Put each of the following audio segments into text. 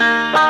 Música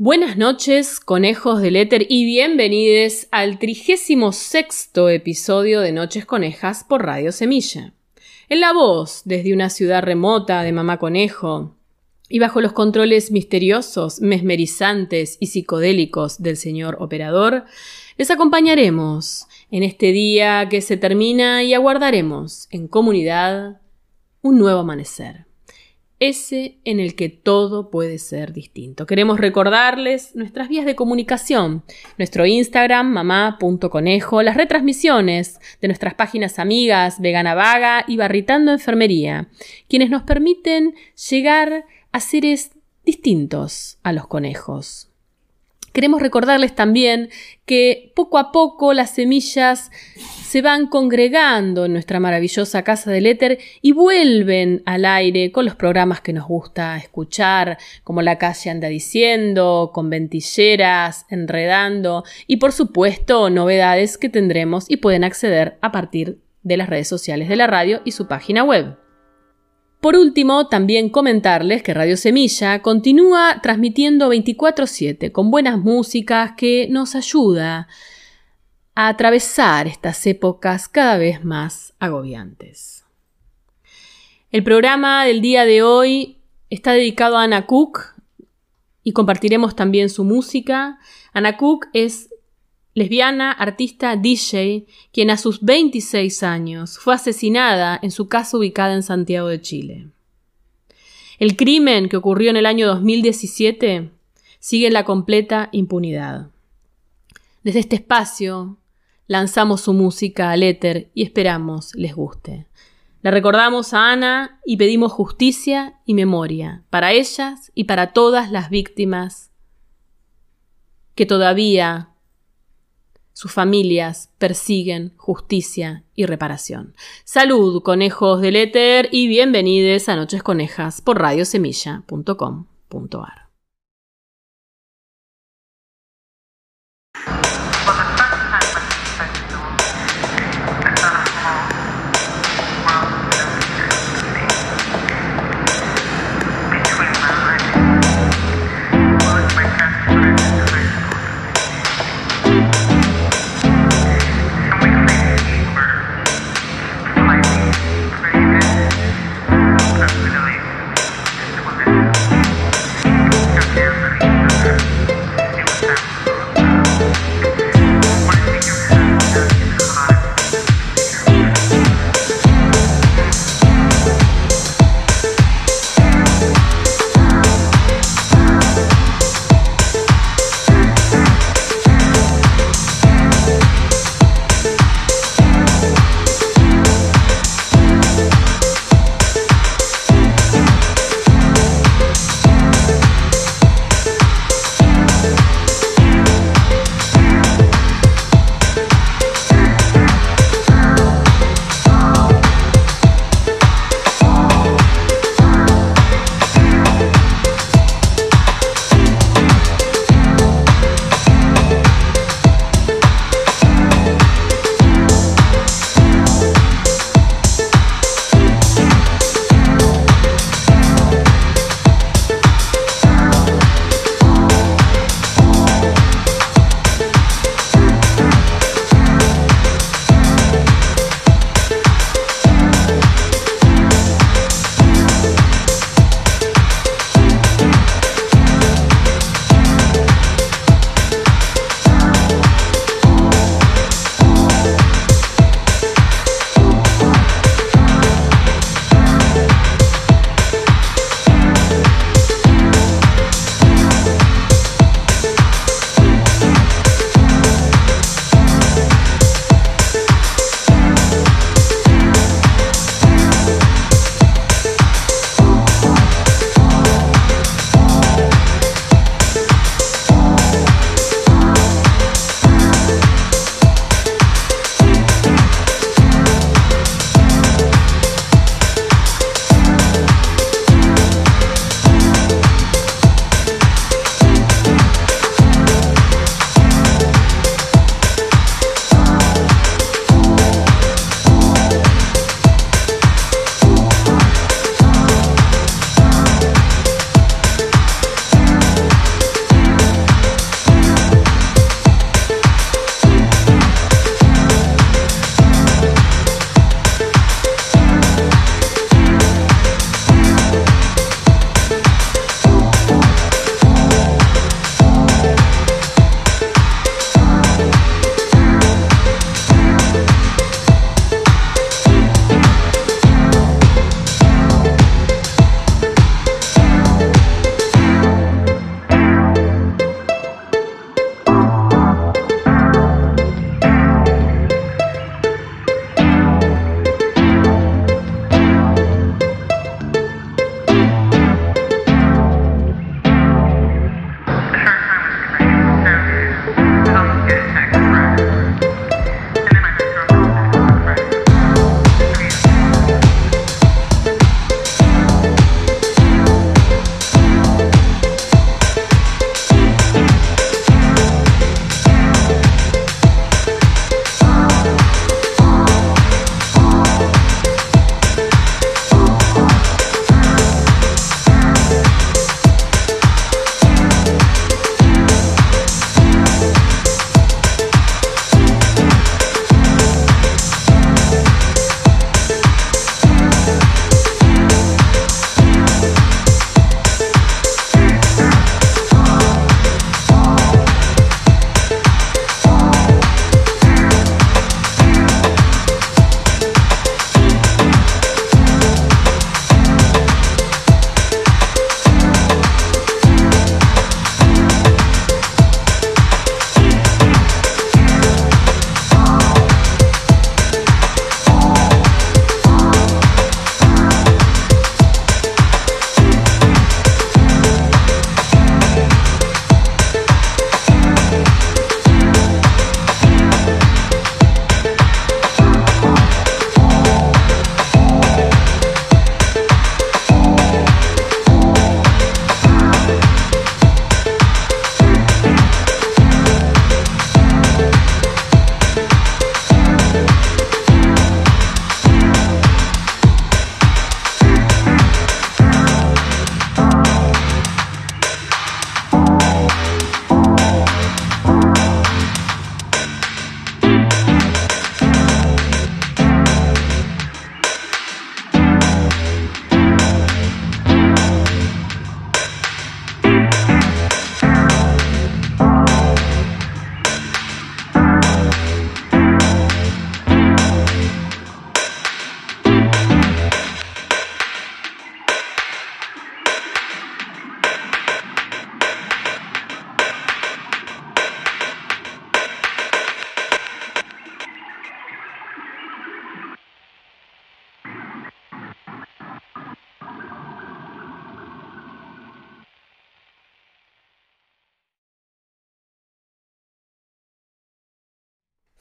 Buenas noches, conejos del éter, y bienvenidos al trigésimo sexto episodio de Noches Conejas por Radio Semilla. En la voz, desde una ciudad remota de Mamá Conejo, y bajo los controles misteriosos, mesmerizantes y psicodélicos del señor operador, les acompañaremos en este día que se termina y aguardaremos en comunidad un nuevo amanecer ese en el que todo puede ser distinto. Queremos recordarles nuestras vías de comunicación, nuestro Instagram, mamá.conejo, las retransmisiones de nuestras páginas amigas Vegana Vaga y Barritando Enfermería, quienes nos permiten llegar a seres distintos a los conejos. Queremos recordarles también que poco a poco las semillas se van congregando en nuestra maravillosa casa del éter y vuelven al aire con los programas que nos gusta escuchar, como La calle anda diciendo, con ventilleras, enredando y por supuesto novedades que tendremos y pueden acceder a partir de las redes sociales de la radio y su página web. Por último, también comentarles que Radio Semilla continúa transmitiendo 24/7 con buenas músicas que nos ayuda a atravesar estas épocas cada vez más agobiantes. El programa del día de hoy está dedicado a Anna Cook y compartiremos también su música. Anna Cook es lesbiana, artista, DJ, quien a sus 26 años fue asesinada en su casa ubicada en Santiago de Chile. El crimen que ocurrió en el año 2017 sigue en la completa impunidad. Desde este espacio lanzamos su música al éter y esperamos les guste. Le recordamos a Ana y pedimos justicia y memoria para ellas y para todas las víctimas que todavía sus familias persiguen justicia y reparación. Salud, conejos del éter, y bienvenidos a Noches Conejas por radiosemilla.com.ar.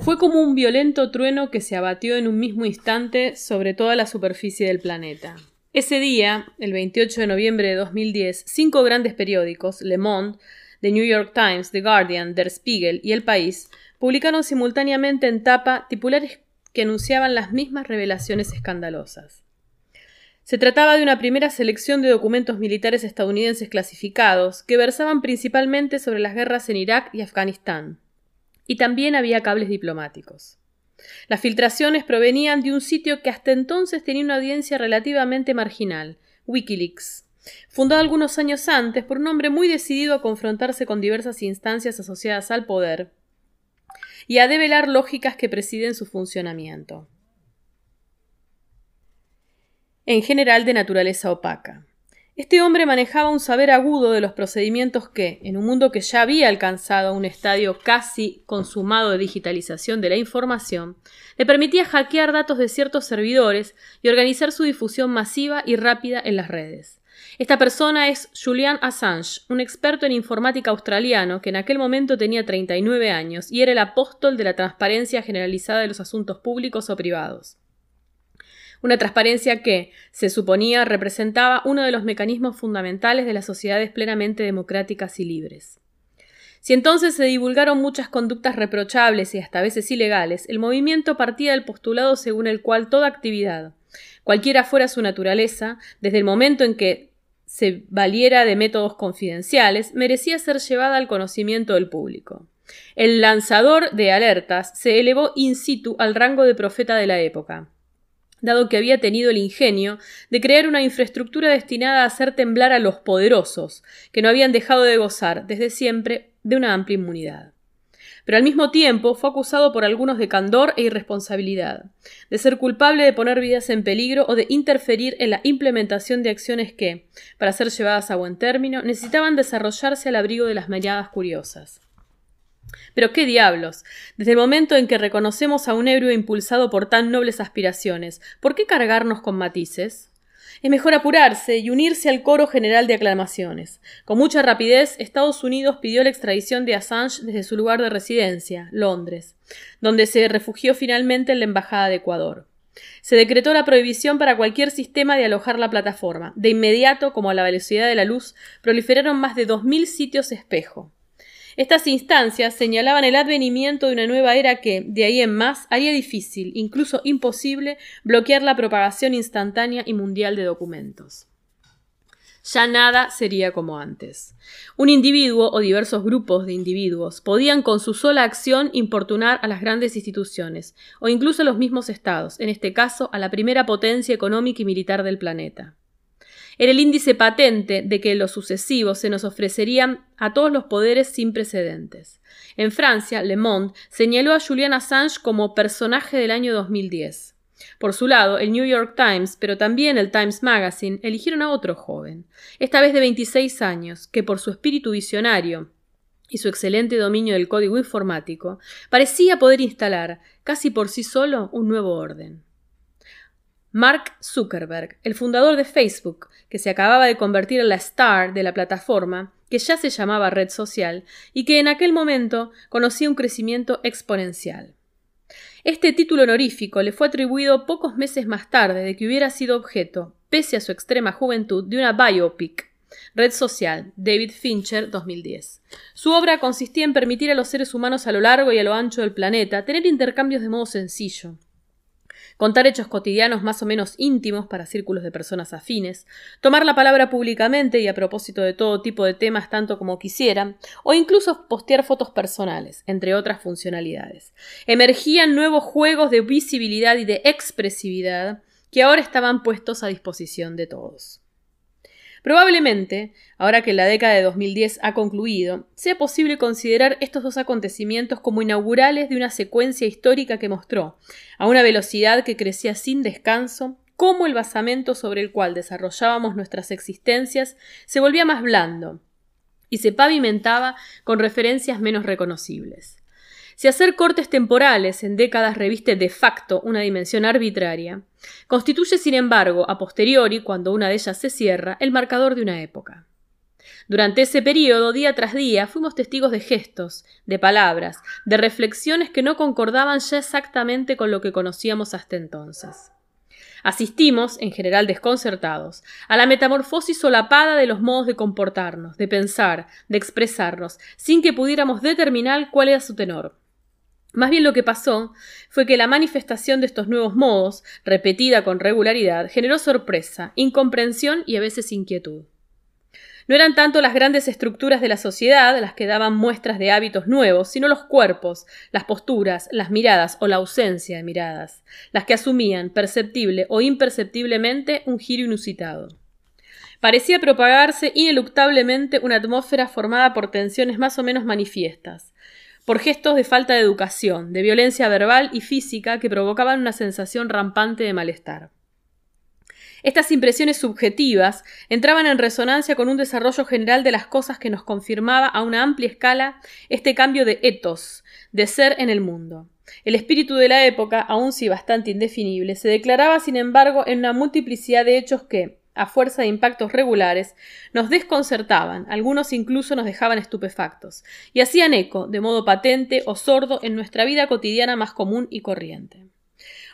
Fue como un violento trueno que se abatió en un mismo instante sobre toda la superficie del planeta. Ese día, el 28 de noviembre de 2010, cinco grandes periódicos, Le Monde, The New York Times, The Guardian, Der Spiegel y El País, publicaron simultáneamente en tapa titulares que anunciaban las mismas revelaciones escandalosas. Se trataba de una primera selección de documentos militares estadounidenses clasificados que versaban principalmente sobre las guerras en Irak y Afganistán. Y también había cables diplomáticos. Las filtraciones provenían de un sitio que hasta entonces tenía una audiencia relativamente marginal, Wikileaks, fundado algunos años antes por un hombre muy decidido a confrontarse con diversas instancias asociadas al poder y a develar lógicas que presiden su funcionamiento en general de naturaleza opaca. Este hombre manejaba un saber agudo de los procedimientos que, en un mundo que ya había alcanzado un estadio casi consumado de digitalización de la información, le permitía hackear datos de ciertos servidores y organizar su difusión masiva y rápida en las redes. Esta persona es Julian Assange, un experto en informática australiano que en aquel momento tenía 39 años y era el apóstol de la transparencia generalizada de los asuntos públicos o privados una transparencia que, se suponía, representaba uno de los mecanismos fundamentales de las sociedades plenamente democráticas y libres. Si entonces se divulgaron muchas conductas reprochables y hasta a veces ilegales, el movimiento partía del postulado según el cual toda actividad, cualquiera fuera su naturaleza, desde el momento en que se valiera de métodos confidenciales, merecía ser llevada al conocimiento del público. El lanzador de alertas se elevó in situ al rango de profeta de la época dado que había tenido el ingenio de crear una infraestructura destinada a hacer temblar a los poderosos, que no habían dejado de gozar desde siempre de una amplia inmunidad. Pero al mismo tiempo fue acusado por algunos de candor e irresponsabilidad, de ser culpable de poner vidas en peligro o de interferir en la implementación de acciones que, para ser llevadas a buen término, necesitaban desarrollarse al abrigo de las miradas curiosas. Pero qué diablos. Desde el momento en que reconocemos a un héroe impulsado por tan nobles aspiraciones, ¿por qué cargarnos con matices? Es mejor apurarse y unirse al coro general de aclamaciones. Con mucha rapidez, Estados Unidos pidió la extradición de Assange desde su lugar de residencia, Londres, donde se refugió finalmente en la Embajada de Ecuador. Se decretó la prohibición para cualquier sistema de alojar la plataforma. De inmediato, como a la velocidad de la luz, proliferaron más de dos mil sitios espejo. Estas instancias señalaban el advenimiento de una nueva era que, de ahí en más, haría difícil, incluso imposible, bloquear la propagación instantánea y mundial de documentos. Ya nada sería como antes. Un individuo o diversos grupos de individuos podían con su sola acción importunar a las grandes instituciones, o incluso a los mismos estados, en este caso a la primera potencia económica y militar del planeta. Era el índice patente de que los sucesivos se nos ofrecerían a todos los poderes sin precedentes. En Francia, Le Monde señaló a Julian Assange como personaje del año 2010. Por su lado, el New York Times, pero también el Times Magazine, eligieron a otro joven, esta vez de 26 años, que por su espíritu visionario y su excelente dominio del código informático, parecía poder instalar, casi por sí solo, un nuevo orden. Mark Zuckerberg, el fundador de Facebook, que se acababa de convertir en la star de la plataforma, que ya se llamaba red social, y que en aquel momento conocía un crecimiento exponencial. Este título honorífico le fue atribuido pocos meses más tarde de que hubiera sido objeto, pese a su extrema juventud, de una biopic, Red Social, David Fincher, 2010. Su obra consistía en permitir a los seres humanos a lo largo y a lo ancho del planeta tener intercambios de modo sencillo, contar hechos cotidianos más o menos íntimos para círculos de personas afines, tomar la palabra públicamente y a propósito de todo tipo de temas tanto como quisieran, o incluso postear fotos personales, entre otras funcionalidades. Emergían nuevos juegos de visibilidad y de expresividad que ahora estaban puestos a disposición de todos. Probablemente, ahora que la década de 2010 ha concluido, sea posible considerar estos dos acontecimientos como inaugurales de una secuencia histórica que mostró, a una velocidad que crecía sin descanso, cómo el basamento sobre el cual desarrollábamos nuestras existencias se volvía más blando y se pavimentaba con referencias menos reconocibles. Si hacer cortes temporales en décadas reviste de facto una dimensión arbitraria, constituye, sin embargo, a posteriori, cuando una de ellas se cierra, el marcador de una época. Durante ese periodo, día tras día, fuimos testigos de gestos, de palabras, de reflexiones que no concordaban ya exactamente con lo que conocíamos hasta entonces. Asistimos, en general desconcertados, a la metamorfosis solapada de los modos de comportarnos, de pensar, de expresarnos, sin que pudiéramos determinar cuál era su tenor. Más bien lo que pasó fue que la manifestación de estos nuevos modos, repetida con regularidad, generó sorpresa, incomprensión y a veces inquietud. No eran tanto las grandes estructuras de la sociedad las que daban muestras de hábitos nuevos, sino los cuerpos, las posturas, las miradas o la ausencia de miradas, las que asumían, perceptible o imperceptiblemente, un giro inusitado. Parecía propagarse ineluctablemente una atmósfera formada por tensiones más o menos manifiestas, por gestos de falta de educación, de violencia verbal y física que provocaban una sensación rampante de malestar. Estas impresiones subjetivas entraban en resonancia con un desarrollo general de las cosas que nos confirmaba a una amplia escala este cambio de etos, de ser en el mundo. El espíritu de la época, aun si bastante indefinible, se declaraba, sin embargo, en una multiplicidad de hechos que, a fuerza de impactos regulares, nos desconcertaban, algunos incluso nos dejaban estupefactos, y hacían eco, de modo patente o sordo, en nuestra vida cotidiana más común y corriente.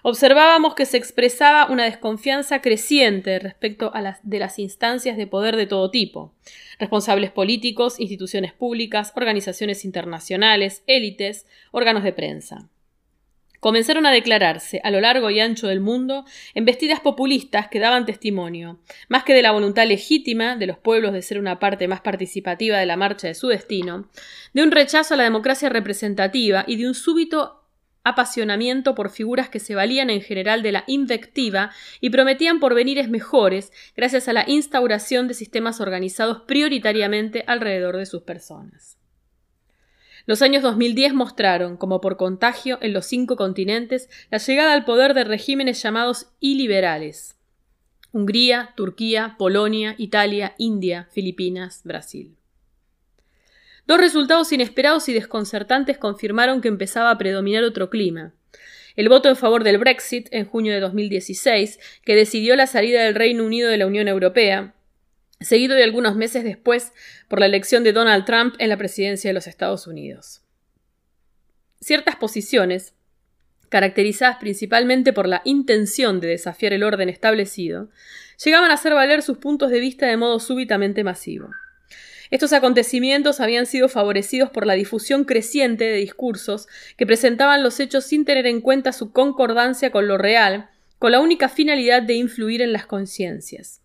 Observábamos que se expresaba una desconfianza creciente respecto a las, de las instancias de poder de todo tipo, responsables políticos, instituciones públicas, organizaciones internacionales, élites, órganos de prensa comenzaron a declararse a lo largo y ancho del mundo embestidas populistas que daban testimonio, más que de la voluntad legítima de los pueblos de ser una parte más participativa de la marcha de su destino, de un rechazo a la democracia representativa y de un súbito apasionamiento por figuras que se valían en general de la invectiva y prometían porvenires mejores gracias a la instauración de sistemas organizados prioritariamente alrededor de sus personas. Los años 2010 mostraron, como por contagio en los cinco continentes, la llegada al poder de regímenes llamados iliberales. Hungría, Turquía, Polonia, Italia, India, Filipinas, Brasil. Dos resultados inesperados y desconcertantes confirmaron que empezaba a predominar otro clima. El voto en favor del Brexit en junio de 2016, que decidió la salida del Reino Unido de la Unión Europea, seguido de algunos meses después por la elección de Donald Trump en la presidencia de los Estados Unidos. Ciertas posiciones, caracterizadas principalmente por la intención de desafiar el orden establecido, llegaban a hacer valer sus puntos de vista de modo súbitamente masivo. Estos acontecimientos habían sido favorecidos por la difusión creciente de discursos que presentaban los hechos sin tener en cuenta su concordancia con lo real, con la única finalidad de influir en las conciencias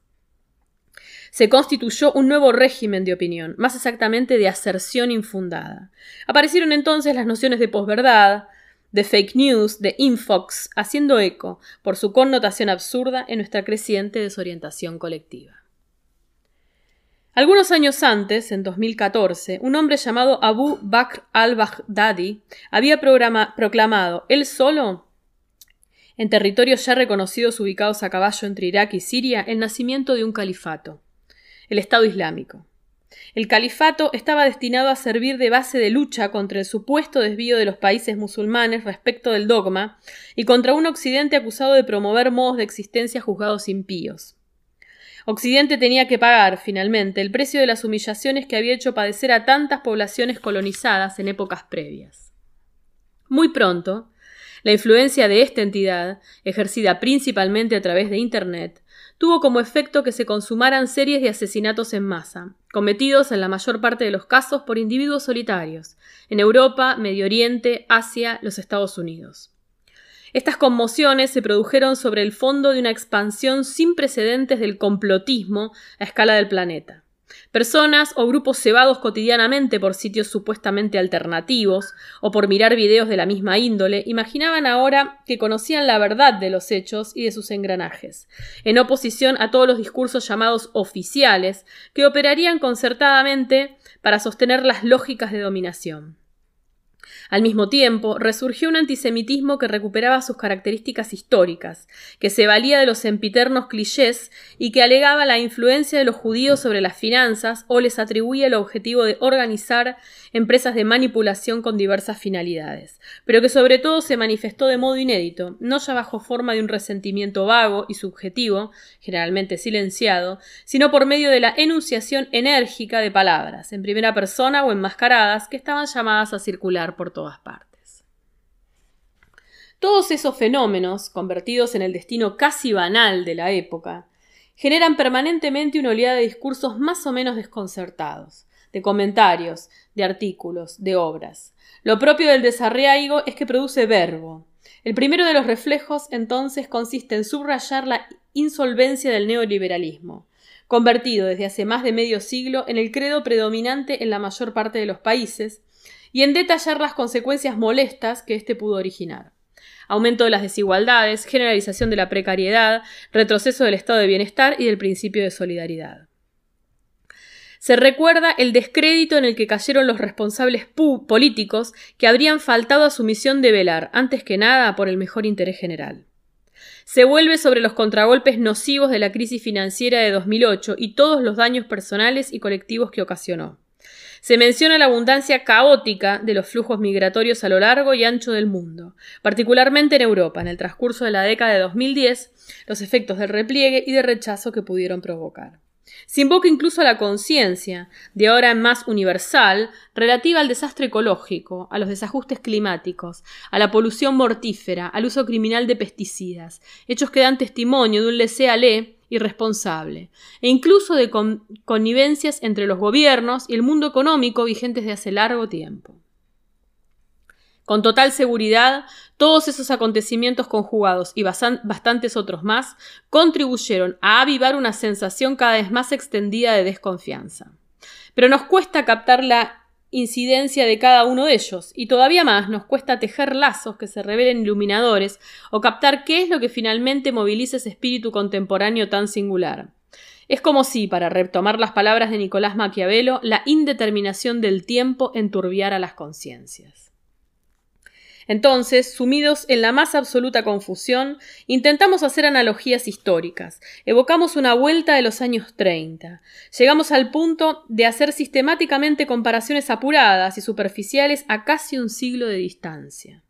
se constituyó un nuevo régimen de opinión, más exactamente de aserción infundada. Aparecieron entonces las nociones de posverdad, de fake news, de infox, haciendo eco, por su connotación absurda, en nuestra creciente desorientación colectiva. Algunos años antes, en 2014, un hombre llamado Abu Bakr al-Baghdadi había proclamado él solo, en territorios ya reconocidos ubicados a caballo entre Irak y Siria, el nacimiento de un califato el Estado Islámico. El califato estaba destinado a servir de base de lucha contra el supuesto desvío de los países musulmanes respecto del dogma y contra un Occidente acusado de promover modos de existencia juzgados impíos. Occidente tenía que pagar, finalmente, el precio de las humillaciones que había hecho padecer a tantas poblaciones colonizadas en épocas previas. Muy pronto, la influencia de esta entidad, ejercida principalmente a través de Internet, tuvo como efecto que se consumaran series de asesinatos en masa, cometidos en la mayor parte de los casos por individuos solitarios, en Europa, Medio Oriente, Asia, los Estados Unidos. Estas conmociones se produjeron sobre el fondo de una expansión sin precedentes del complotismo a escala del planeta. Personas o grupos cebados cotidianamente por sitios supuestamente alternativos o por mirar videos de la misma índole, imaginaban ahora que conocían la verdad de los hechos y de sus engranajes, en oposición a todos los discursos llamados oficiales que operarían concertadamente para sostener las lógicas de dominación. Al mismo tiempo, resurgió un antisemitismo que recuperaba sus características históricas, que se valía de los sempiternos clichés y que alegaba la influencia de los judíos sobre las finanzas o les atribuía el objetivo de organizar empresas de manipulación con diversas finalidades, pero que sobre todo se manifestó de modo inédito, no ya bajo forma de un resentimiento vago y subjetivo, generalmente silenciado, sino por medio de la enunciación enérgica de palabras, en primera persona o enmascaradas, que estaban llamadas a circular por todas partes. Todos esos fenómenos, convertidos en el destino casi banal de la época, generan permanentemente una oleada de discursos más o menos desconcertados, de comentarios, de artículos, de obras. Lo propio del desarraigo es que produce verbo. El primero de los reflejos, entonces, consiste en subrayar la insolvencia del neoliberalismo, convertido desde hace más de medio siglo en el credo predominante en la mayor parte de los países, y en detallar las consecuencias molestas que éste pudo originar. Aumento de las desigualdades, generalización de la precariedad, retroceso del estado de bienestar y del principio de solidaridad. Se recuerda el descrédito en el que cayeron los responsables políticos que habrían faltado a su misión de velar, antes que nada, por el mejor interés general. Se vuelve sobre los contragolpes nocivos de la crisis financiera de 2008 y todos los daños personales y colectivos que ocasionó. Se menciona la abundancia caótica de los flujos migratorios a lo largo y ancho del mundo, particularmente en Europa, en el transcurso de la década de 2010, los efectos del repliegue y de rechazo que pudieron provocar. Se invoca incluso a la conciencia, de ahora en más universal, relativa al desastre ecológico, a los desajustes climáticos, a la polución mortífera, al uso criminal de pesticidas, hechos que dan testimonio de un laissez-aller irresponsable, e incluso de connivencias entre los gobiernos y el mundo económico vigentes de hace largo tiempo. Con total seguridad, todos esos acontecimientos conjugados y bastantes otros más contribuyeron a avivar una sensación cada vez más extendida de desconfianza. Pero nos cuesta captar la incidencia de cada uno de ellos, y todavía más nos cuesta tejer lazos que se revelen iluminadores o captar qué es lo que finalmente moviliza ese espíritu contemporáneo tan singular. Es como si, para retomar las palabras de Nicolás Maquiavelo, la indeterminación del tiempo enturbiara las conciencias. Entonces, sumidos en la más absoluta confusión, intentamos hacer analogías históricas, evocamos una vuelta de los años 30. Llegamos al punto de hacer sistemáticamente comparaciones apuradas y superficiales a casi un siglo de distancia.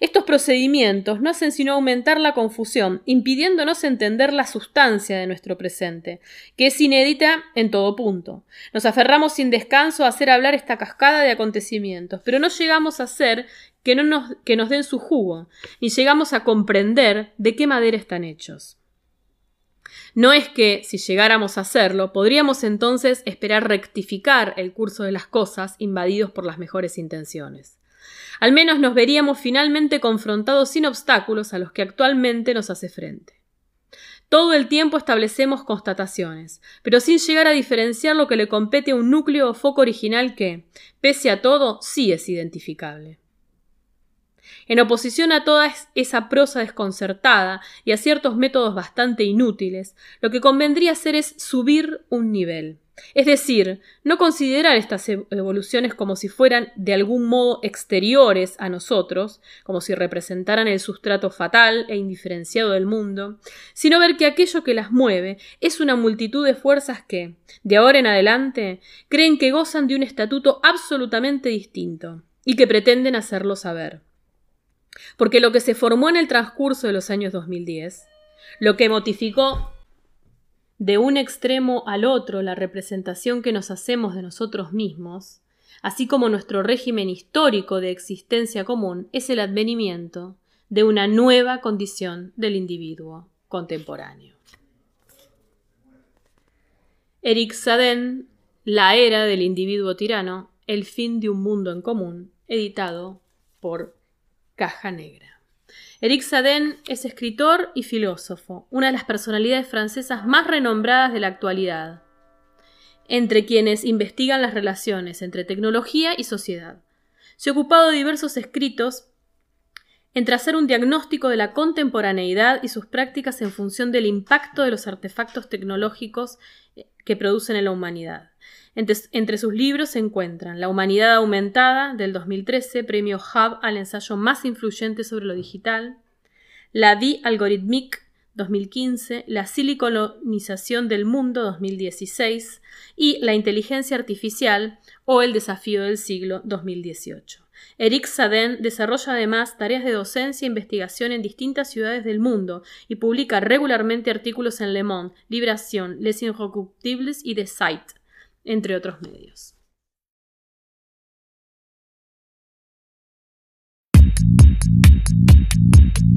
Estos procedimientos no hacen sino aumentar la confusión, impidiéndonos entender la sustancia de nuestro presente, que es inédita en todo punto. Nos aferramos sin descanso a hacer hablar esta cascada de acontecimientos, pero no llegamos a hacer que, no nos, que nos den su jugo, ni llegamos a comprender de qué madera están hechos. No es que, si llegáramos a hacerlo, podríamos entonces esperar rectificar el curso de las cosas invadidos por las mejores intenciones. Al menos nos veríamos finalmente confrontados sin obstáculos a los que actualmente nos hace frente. Todo el tiempo establecemos constataciones, pero sin llegar a diferenciar lo que le compete a un núcleo o foco original que, pese a todo, sí es identificable. En oposición a toda esa prosa desconcertada y a ciertos métodos bastante inútiles, lo que convendría hacer es subir un nivel. Es decir, no considerar estas evoluciones como si fueran de algún modo exteriores a nosotros, como si representaran el sustrato fatal e indiferenciado del mundo, sino ver que aquello que las mueve es una multitud de fuerzas que, de ahora en adelante, creen que gozan de un estatuto absolutamente distinto y que pretenden hacerlo saber. Porque lo que se formó en el transcurso de los años 2010, lo que motificó de un extremo al otro la representación que nos hacemos de nosotros mismos, así como nuestro régimen histórico de existencia común, es el advenimiento de una nueva condición del individuo contemporáneo. Eric Saden, La era del individuo tirano, el fin de un mundo en común, editado por Caja Negra. Eric Saden es escritor y filósofo, una de las personalidades francesas más renombradas de la actualidad, entre quienes investigan las relaciones entre tecnología y sociedad. Se ha ocupado de diversos escritos en trazar un diagnóstico de la contemporaneidad y sus prácticas en función del impacto de los artefactos tecnológicos que producen en la humanidad. Entre, sus libros se encuentran La Humanidad Aumentada, del 2013, premio Hub al ensayo más influyente sobre lo digital, La Vie Algorithmique, 2015, La Siliconización del Mundo, 2016, y La Inteligencia Artificial o El Desafío del Siglo, 2018. Eric Saden desarrolla además tareas de docencia e investigación en distintas ciudades del mundo y publica regularmente artículos en Le Monde, Liberación, Les Inrecuptibles y The Site, entre otros medios. Thank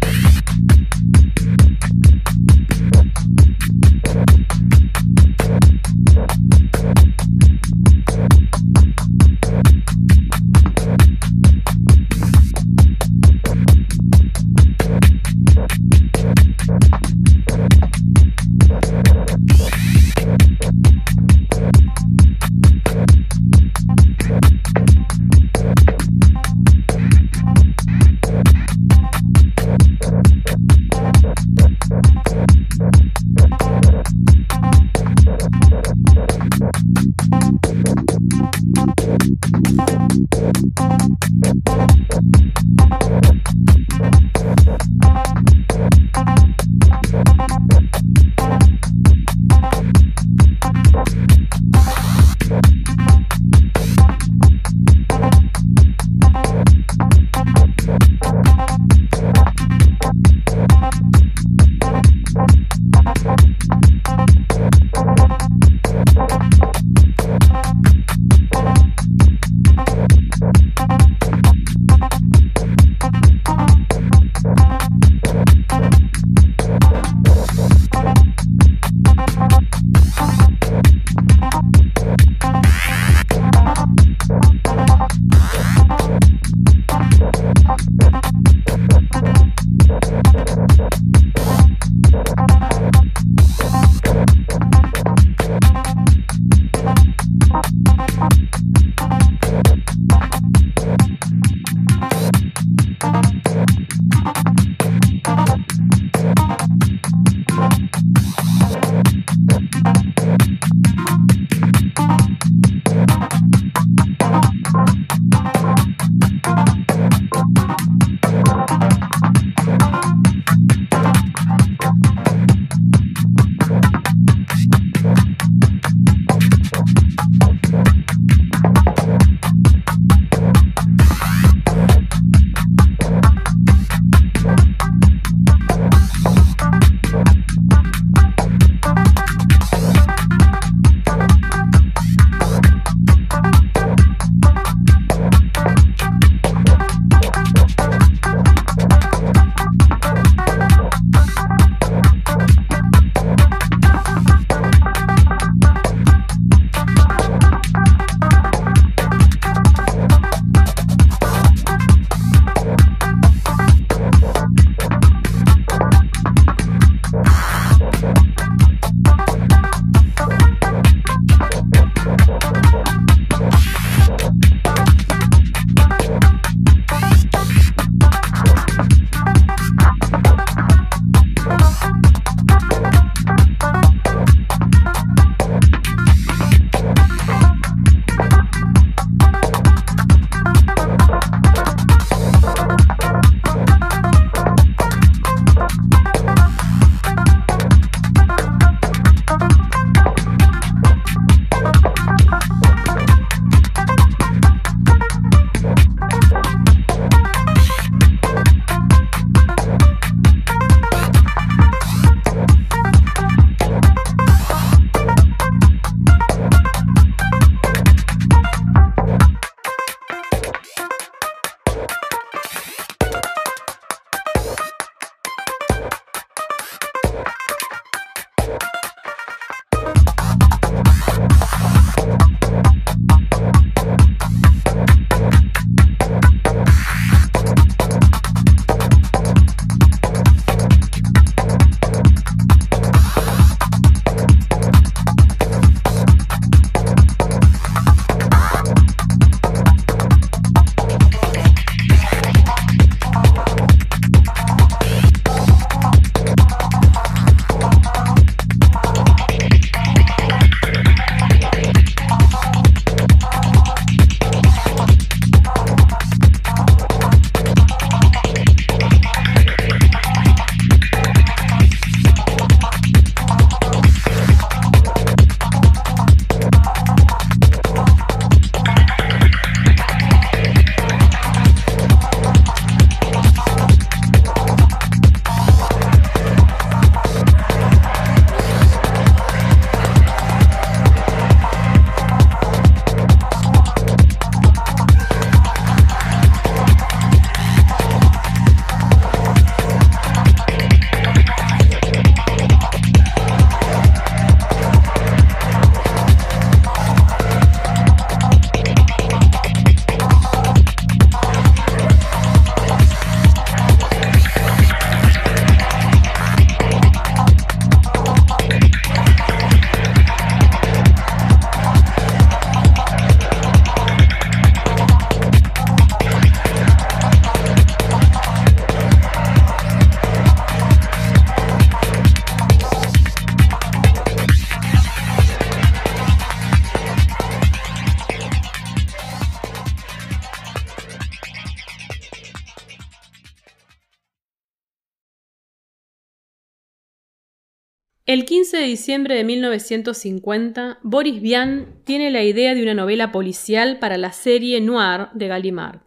El 15 de diciembre de 1950, Boris Vian tiene la idea de una novela policial para la serie Noir de Gallimard.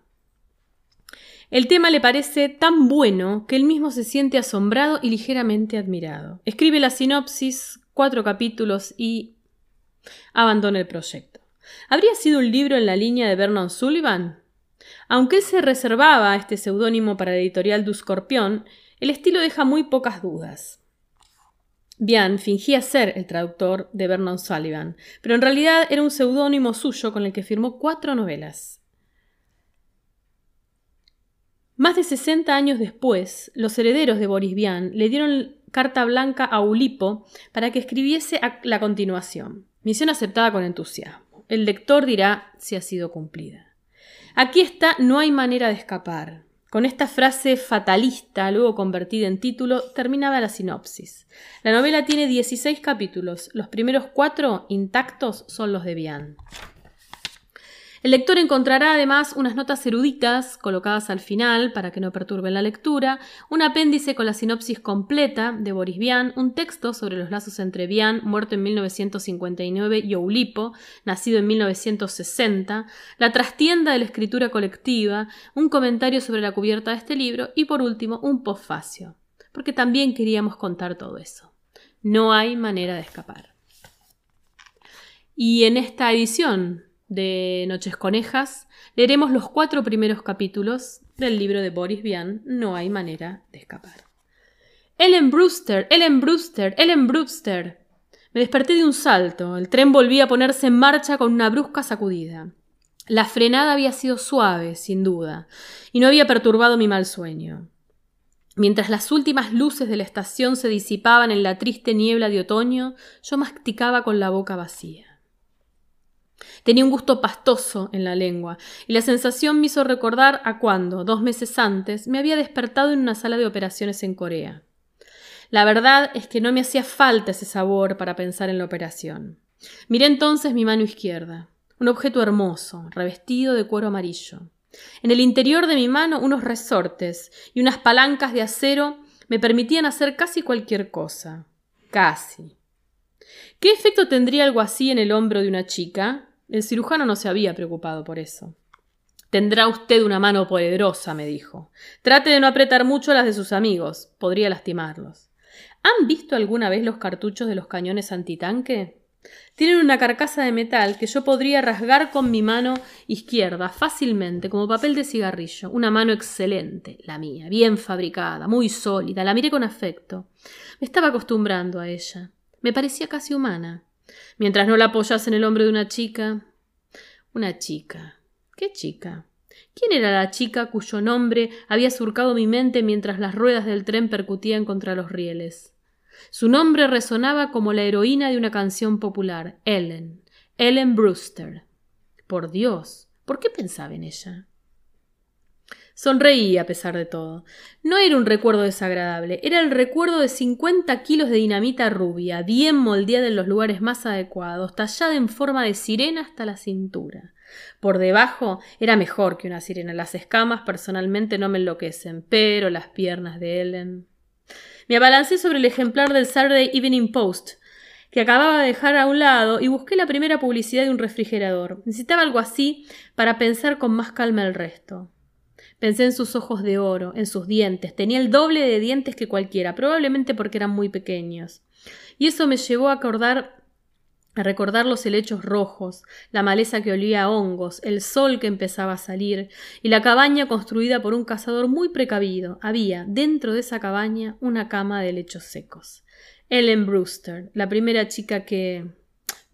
El tema le parece tan bueno que él mismo se siente asombrado y ligeramente admirado. Escribe la sinopsis, cuatro capítulos y abandona el proyecto. ¿Habría sido un libro en la línea de Vernon Sullivan? Aunque él se reservaba este seudónimo para la editorial du Scorpion, el estilo deja muy pocas dudas. Bian fingía ser el traductor de Vernon Sullivan, pero en realidad era un seudónimo suyo con el que firmó cuatro novelas. Más de 60 años después, los herederos de Boris Vian le dieron carta blanca a Ulipo para que escribiese la continuación. Misión aceptada con entusiasmo. El lector dirá si ha sido cumplida. Aquí está No hay manera de escapar. Con esta frase fatalista, luego convertida en título, terminaba la sinopsis. La novela tiene 16 capítulos. Los primeros cuatro intactos son los de Bian. El lector encontrará además unas notas eruditas colocadas al final para que no perturben la lectura, un apéndice con la sinopsis completa de Boris Vian, un texto sobre los lazos entre Vian, muerto en 1959, y Oulipo, nacido en 1960, la trastienda de la escritura colectiva, un comentario sobre la cubierta de este libro y por último un postfacio, porque también queríamos contar todo eso. No hay manera de escapar. Y en esta edición de Noches Conejas, leeremos los cuatro primeros capítulos del libro de Boris Vian, No hay manera de escapar. Ellen Brewster, Ellen Brewster, Ellen Brewster. Me desperté de un salto. El tren volvía a ponerse en marcha con una brusca sacudida. La frenada había sido suave, sin duda, y no había perturbado mi mal sueño. Mientras las últimas luces de la estación se disipaban en la triste niebla de otoño, yo masticaba con la boca vacía. Tenía un gusto pastoso en la lengua, y la sensación me hizo recordar a cuando, dos meses antes, me había despertado en una sala de operaciones en Corea. La verdad es que no me hacía falta ese sabor para pensar en la operación. Miré entonces mi mano izquierda, un objeto hermoso, revestido de cuero amarillo. En el interior de mi mano unos resortes y unas palancas de acero me permitían hacer casi cualquier cosa. Casi. ¿Qué efecto tendría algo así en el hombro de una chica? El cirujano no se había preocupado por eso. Tendrá usted una mano poderosa, me dijo. Trate de no apretar mucho las de sus amigos. Podría lastimarlos. ¿Han visto alguna vez los cartuchos de los cañones antitanque? Tienen una carcasa de metal que yo podría rasgar con mi mano izquierda fácilmente, como papel de cigarrillo. Una mano excelente, la mía, bien fabricada, muy sólida. La miré con afecto. Me estaba acostumbrando a ella. Me parecía casi humana. Mientras no la apoyase en el hombro de una chica. Una chica. ¿Qué chica? ¿Quién era la chica cuyo nombre había surcado mi mente mientras las ruedas del tren percutían contra los rieles? Su nombre resonaba como la heroína de una canción popular, Ellen, Ellen Brewster. Por Dios, ¿por qué pensaba en ella? Sonreí a pesar de todo. No era un recuerdo desagradable, era el recuerdo de cincuenta kilos de dinamita rubia, bien moldeada en los lugares más adecuados, tallada en forma de sirena hasta la cintura. Por debajo era mejor que una sirena. Las escamas personalmente no me enloquecen, pero las piernas de Ellen. Me abalancé sobre el ejemplar del Saturday Evening Post, que acababa de dejar a un lado, y busqué la primera publicidad de un refrigerador. Necesitaba algo así para pensar con más calma el resto. Pensé en sus ojos de oro, en sus dientes. Tenía el doble de dientes que cualquiera, probablemente porque eran muy pequeños. Y eso me llevó a acordar a recordar los helechos rojos, la maleza que olía a hongos, el sol que empezaba a salir, y la cabaña construida por un cazador muy precavido. Había, dentro de esa cabaña, una cama de helechos secos. Ellen Brewster, la primera chica que.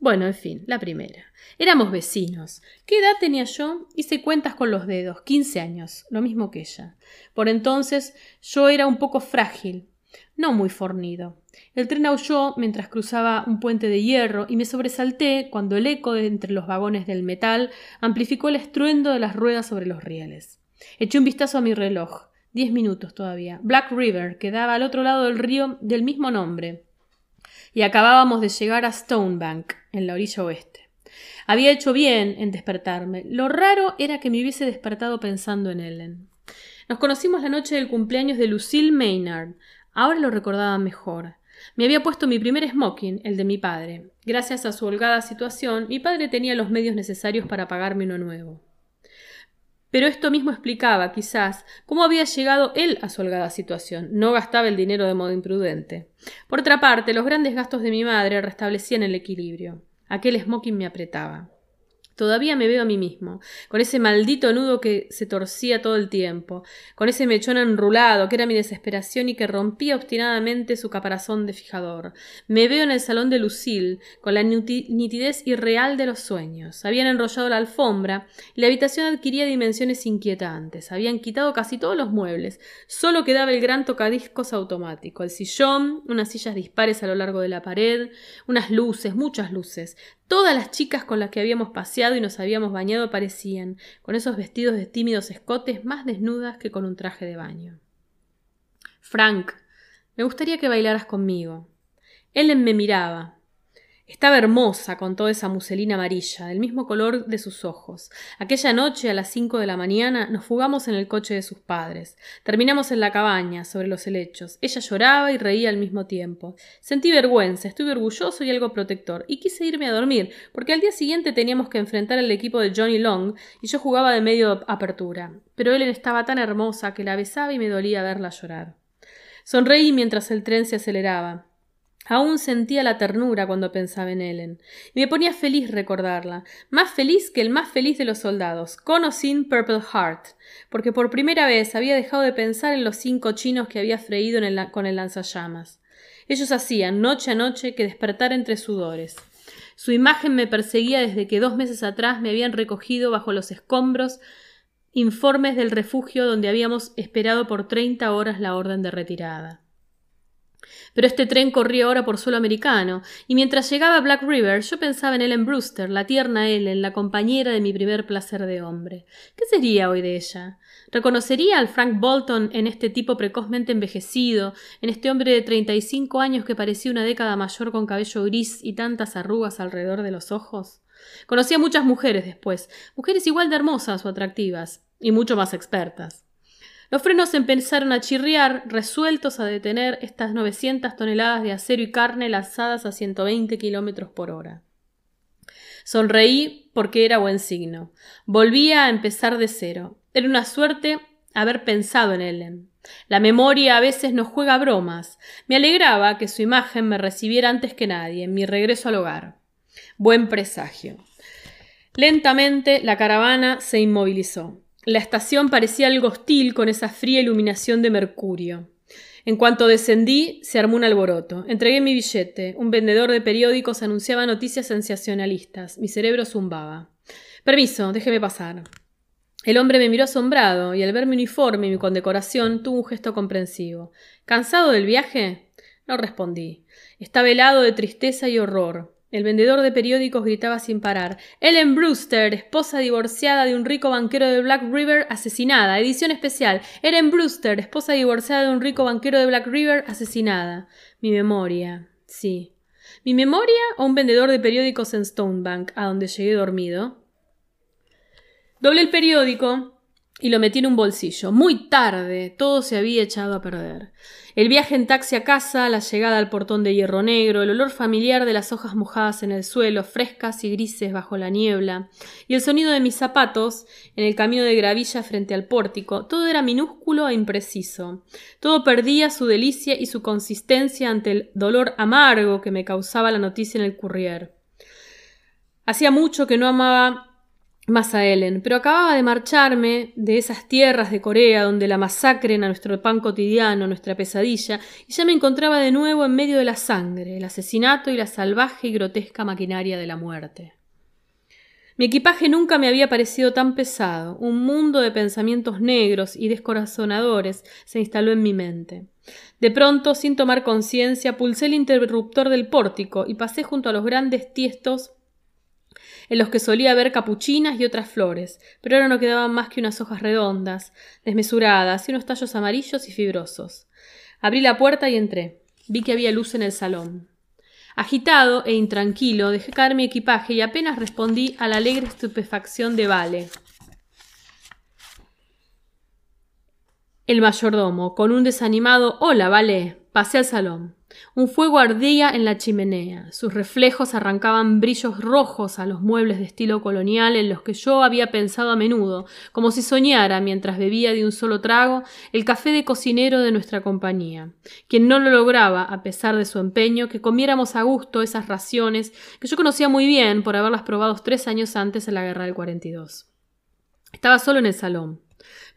Bueno, en fin, la primera. Éramos vecinos. ¿Qué edad tenía yo? Hice cuentas con los dedos. Quince años, lo mismo que ella. Por entonces yo era un poco frágil, no muy fornido. El tren aulló mientras cruzaba un puente de hierro y me sobresalté cuando el eco de entre los vagones del metal amplificó el estruendo de las ruedas sobre los rieles. Eché un vistazo a mi reloj. Diez minutos todavía. Black River quedaba al otro lado del río del mismo nombre. Y acabábamos de llegar a Stonebank, en la orilla oeste. Había hecho bien en despertarme. Lo raro era que me hubiese despertado pensando en Ellen. Nos conocimos la noche del cumpleaños de Lucille Maynard. Ahora lo recordaba mejor. Me había puesto mi primer smoking, el de mi padre. Gracias a su holgada situación, mi padre tenía los medios necesarios para pagarme uno nuevo. Pero esto mismo explicaba, quizás, cómo había llegado él a su holgada situación. No gastaba el dinero de modo imprudente. Por otra parte, los grandes gastos de mi madre restablecían el equilibrio. Aquel smoking me apretaba. Todavía me veo a mí mismo, con ese maldito nudo que se torcía todo el tiempo, con ese mechón enrulado que era mi desesperación y que rompía obstinadamente su caparazón de fijador. Me veo en el salón de Lucille, con la nitidez irreal de los sueños. Habían enrollado la alfombra y la habitación adquiría dimensiones inquietantes. Habían quitado casi todos los muebles. Solo quedaba el gran tocadiscos automático, el sillón, unas sillas dispares a lo largo de la pared, unas luces, muchas luces, Todas las chicas con las que habíamos paseado y nos habíamos bañado aparecían, con esos vestidos de tímidos escotes más desnudas que con un traje de baño. Frank, me gustaría que bailaras conmigo. Ellen me miraba, estaba hermosa con toda esa muselina amarilla, del mismo color de sus ojos. Aquella noche, a las cinco de la mañana, nos fugamos en el coche de sus padres. Terminamos en la cabaña, sobre los helechos. Ella lloraba y reía al mismo tiempo. Sentí vergüenza, estuve orgulloso y algo protector, y quise irme a dormir, porque al día siguiente teníamos que enfrentar al equipo de Johnny Long, y yo jugaba de medio apertura. Pero Ellen estaba tan hermosa que la besaba y me dolía verla llorar. Sonreí mientras el tren se aceleraba. Aún sentía la ternura cuando pensaba en Ellen, y me ponía feliz recordarla, más feliz que el más feliz de los soldados, con o sin Purple Heart, porque por primera vez había dejado de pensar en los cinco chinos que había freído con el lanzallamas. Ellos hacían noche a noche que despertar entre sudores. Su imagen me perseguía desde que dos meses atrás me habían recogido bajo los escombros informes del refugio donde habíamos esperado por treinta horas la orden de retirada. Pero este tren corría ahora por suelo americano, y mientras llegaba a Black River yo pensaba en Ellen Brewster, la tierna Ellen, la compañera de mi primer placer de hombre. ¿Qué sería hoy de ella? ¿Reconocería al Frank Bolton en este tipo precozmente envejecido, en este hombre de treinta y cinco años que parecía una década mayor con cabello gris y tantas arrugas alrededor de los ojos? Conocí a muchas mujeres después, mujeres igual de hermosas o atractivas, y mucho más expertas. Los frenos empezaron a chirriar, resueltos a detener estas 900 toneladas de acero y carne lanzadas a 120 kilómetros por hora. Sonreí porque era buen signo. Volvía a empezar de cero. Era una suerte haber pensado en Ellen. La memoria a veces nos juega bromas. Me alegraba que su imagen me recibiera antes que nadie en mi regreso al hogar. Buen presagio. Lentamente la caravana se inmovilizó. La estación parecía algo hostil con esa fría iluminación de mercurio. En cuanto descendí, se armó un alboroto. Entregué mi billete. Un vendedor de periódicos anunciaba noticias sensacionalistas. Mi cerebro zumbaba. Permiso, déjeme pasar. El hombre me miró asombrado y al ver mi uniforme y mi condecoración tuvo un gesto comprensivo. ¿Cansado del viaje? No respondí. Estaba helado de tristeza y horror. El vendedor de periódicos gritaba sin parar. Ellen Brewster, esposa divorciada de un rico banquero de Black River, asesinada. Edición especial. Ellen Brewster, esposa divorciada de un rico banquero de Black River, asesinada. Mi memoria. Sí. ¿Mi memoria o un vendedor de periódicos en Stonebank, a donde llegué dormido? Doblé el periódico y lo metí en un bolsillo. Muy tarde. Todo se había echado a perder. El viaje en taxi a casa, la llegada al portón de hierro negro, el olor familiar de las hojas mojadas en el suelo, frescas y grises bajo la niebla, y el sonido de mis zapatos en el camino de gravilla frente al pórtico, todo era minúsculo e impreciso. Todo perdía su delicia y su consistencia ante el dolor amargo que me causaba la noticia en el courrier. Hacía mucho que no amaba más a Ellen, pero acababa de marcharme de esas tierras de Corea donde la masacren a nuestro pan cotidiano, nuestra pesadilla, y ya me encontraba de nuevo en medio de la sangre, el asesinato y la salvaje y grotesca maquinaria de la muerte. Mi equipaje nunca me había parecido tan pesado. Un mundo de pensamientos negros y descorazonadores se instaló en mi mente. De pronto, sin tomar conciencia, pulsé el interruptor del pórtico y pasé junto a los grandes tiestos en los que solía ver capuchinas y otras flores, pero ahora no quedaban más que unas hojas redondas, desmesuradas y unos tallos amarillos y fibrosos. Abrí la puerta y entré. Vi que había luz en el salón. Agitado e intranquilo, dejé caer mi equipaje y apenas respondí a la alegre estupefacción de Vale. El mayordomo, con un desanimado Hola, vale, pasé al salón. Un fuego ardía en la chimenea. Sus reflejos arrancaban brillos rojos a los muebles de estilo colonial en los que yo había pensado a menudo, como si soñara mientras bebía de un solo trago el café de cocinero de nuestra compañía, quien no lo lograba, a pesar de su empeño, que comiéramos a gusto esas raciones que yo conocía muy bien por haberlas probado tres años antes en la guerra del 42. Estaba solo en el salón.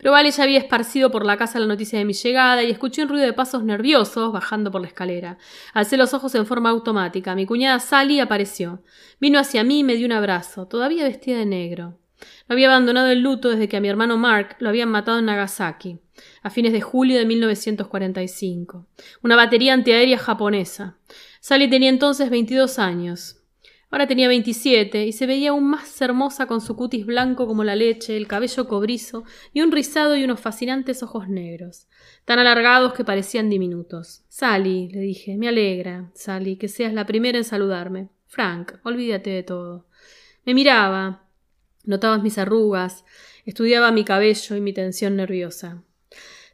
Pero Vale ya había esparcido por la casa la noticia de mi llegada y escuché un ruido de pasos nerviosos bajando por la escalera. Alcé los ojos en forma automática. Mi cuñada Sally apareció. Vino hacia mí y me dio un abrazo, todavía vestida de negro. No había abandonado el luto desde que a mi hermano Mark lo habían matado en Nagasaki, a fines de julio de 1945. Una batería antiaérea japonesa. Sally tenía entonces 22 años. Ahora tenía veintisiete y se veía aún más hermosa con su cutis blanco como la leche, el cabello cobrizo y un rizado y unos fascinantes ojos negros, tan alargados que parecían diminutos. Sally, le dije, me alegra, Sally, que seas la primera en saludarme. Frank, olvídate de todo. Me miraba, notabas mis arrugas, estudiaba mi cabello y mi tensión nerviosa.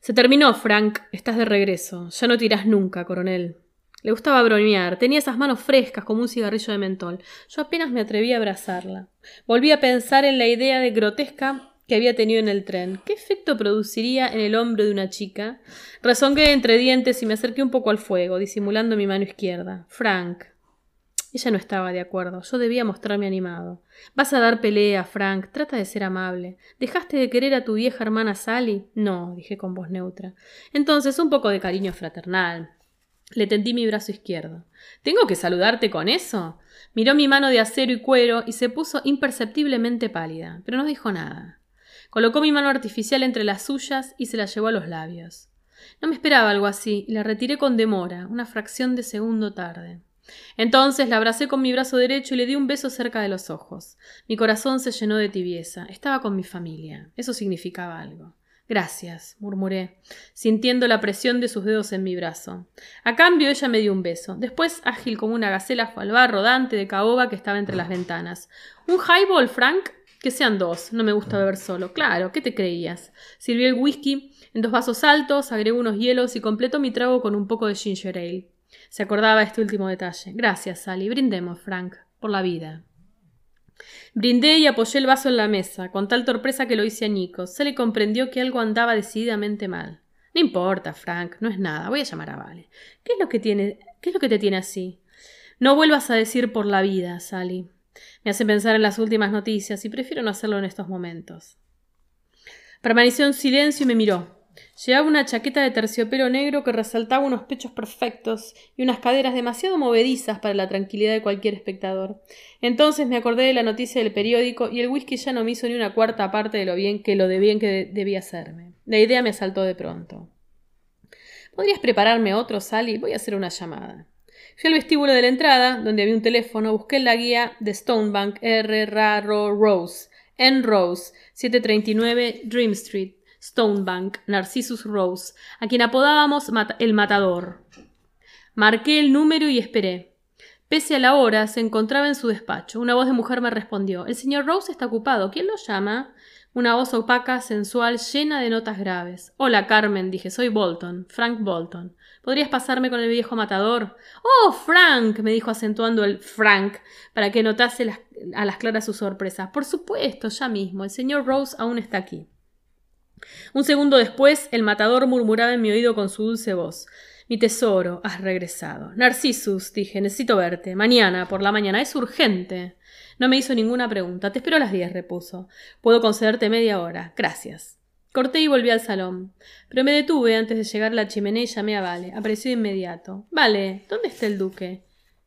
Se terminó, Frank, estás de regreso. Ya no tirás nunca, coronel. Le gustaba bromear, tenía esas manos frescas como un cigarrillo de mentol. Yo apenas me atreví a abrazarla. Volví a pensar en la idea de grotesca que había tenido en el tren. ¿Qué efecto produciría en el hombro de una chica? Rezongué entre dientes y me acerqué un poco al fuego, disimulando mi mano izquierda. Frank. Ella no estaba de acuerdo. Yo debía mostrarme animado. Vas a dar pelea, Frank. Trata de ser amable. ¿Dejaste de querer a tu vieja hermana Sally? No, dije con voz neutra. Entonces, un poco de cariño fraternal. Le tendí mi brazo izquierdo. ¿Tengo que saludarte con eso? Miró mi mano de acero y cuero y se puso imperceptiblemente pálida, pero no dijo nada. Colocó mi mano artificial entre las suyas y se la llevó a los labios. No me esperaba algo así y la retiré con demora, una fracción de segundo tarde. Entonces la abracé con mi brazo derecho y le di un beso cerca de los ojos. Mi corazón se llenó de tibieza. Estaba con mi familia. Eso significaba algo. Gracias, murmuré, sintiendo la presión de sus dedos en mi brazo. A cambio ella me dio un beso. Después, ágil como una gacela, fue al bar rodante de caoba que estaba entre las ventanas. ¿Un highball, Frank? Que sean dos. No me gusta beber solo. Claro, ¿qué te creías? Sirvió el whisky en dos vasos altos, agregó unos hielos y completó mi trago con un poco de ginger ale. Se acordaba este último detalle. Gracias, Sally. Brindemos, Frank, por la vida. Brindé y apoyé el vaso en la mesa, con tal torpeza que lo hice a Nico. Se le comprendió que algo andaba decididamente mal. No importa, Frank, no es nada. Voy a llamar a Vale. ¿Qué es lo que tiene? ¿Qué es lo que te tiene así? No vuelvas a decir por la vida, Sally. Me hace pensar en las últimas noticias y prefiero no hacerlo en estos momentos. Permaneció en silencio y me miró. Llevaba una chaqueta de terciopelo negro que resaltaba unos pechos perfectos y unas caderas demasiado movedizas para la tranquilidad de cualquier espectador. Entonces me acordé de la noticia del periódico y el whisky ya no me hizo ni una cuarta parte de lo bien que lo de bien que debía hacerme. La idea me asaltó de pronto. ¿Podrías prepararme otro, Sally? Voy a hacer una llamada. Fui al vestíbulo de la entrada, donde había un teléfono, busqué la guía de Stonebank R. Raro Rose, N. Rose, 739 Dream Street. Stonebank, Narcissus Rose, a quien apodábamos el matador. Marqué el número y esperé. Pese a la hora, se encontraba en su despacho. Una voz de mujer me respondió. El señor Rose está ocupado. ¿Quién lo llama? Una voz opaca, sensual, llena de notas graves. Hola, Carmen, dije. Soy Bolton, Frank Bolton. ¿Podrías pasarme con el viejo matador? Oh, Frank, me dijo acentuando el Frank, para que notase a las claras su sorpresa. Por supuesto, ya mismo. El señor Rose aún está aquí. Un segundo después, el matador murmuraba en mi oído con su dulce voz. Mi tesoro, has regresado. Narcissus, dije, necesito verte. Mañana, por la mañana. Es urgente. No me hizo ninguna pregunta. Te espero a las diez, repuso. Puedo concederte media hora. Gracias. Corté y volví al salón. Pero me detuve antes de llegar a la chimenea y llamé a Vale. Apareció de inmediato. Vale, ¿dónde está el duque?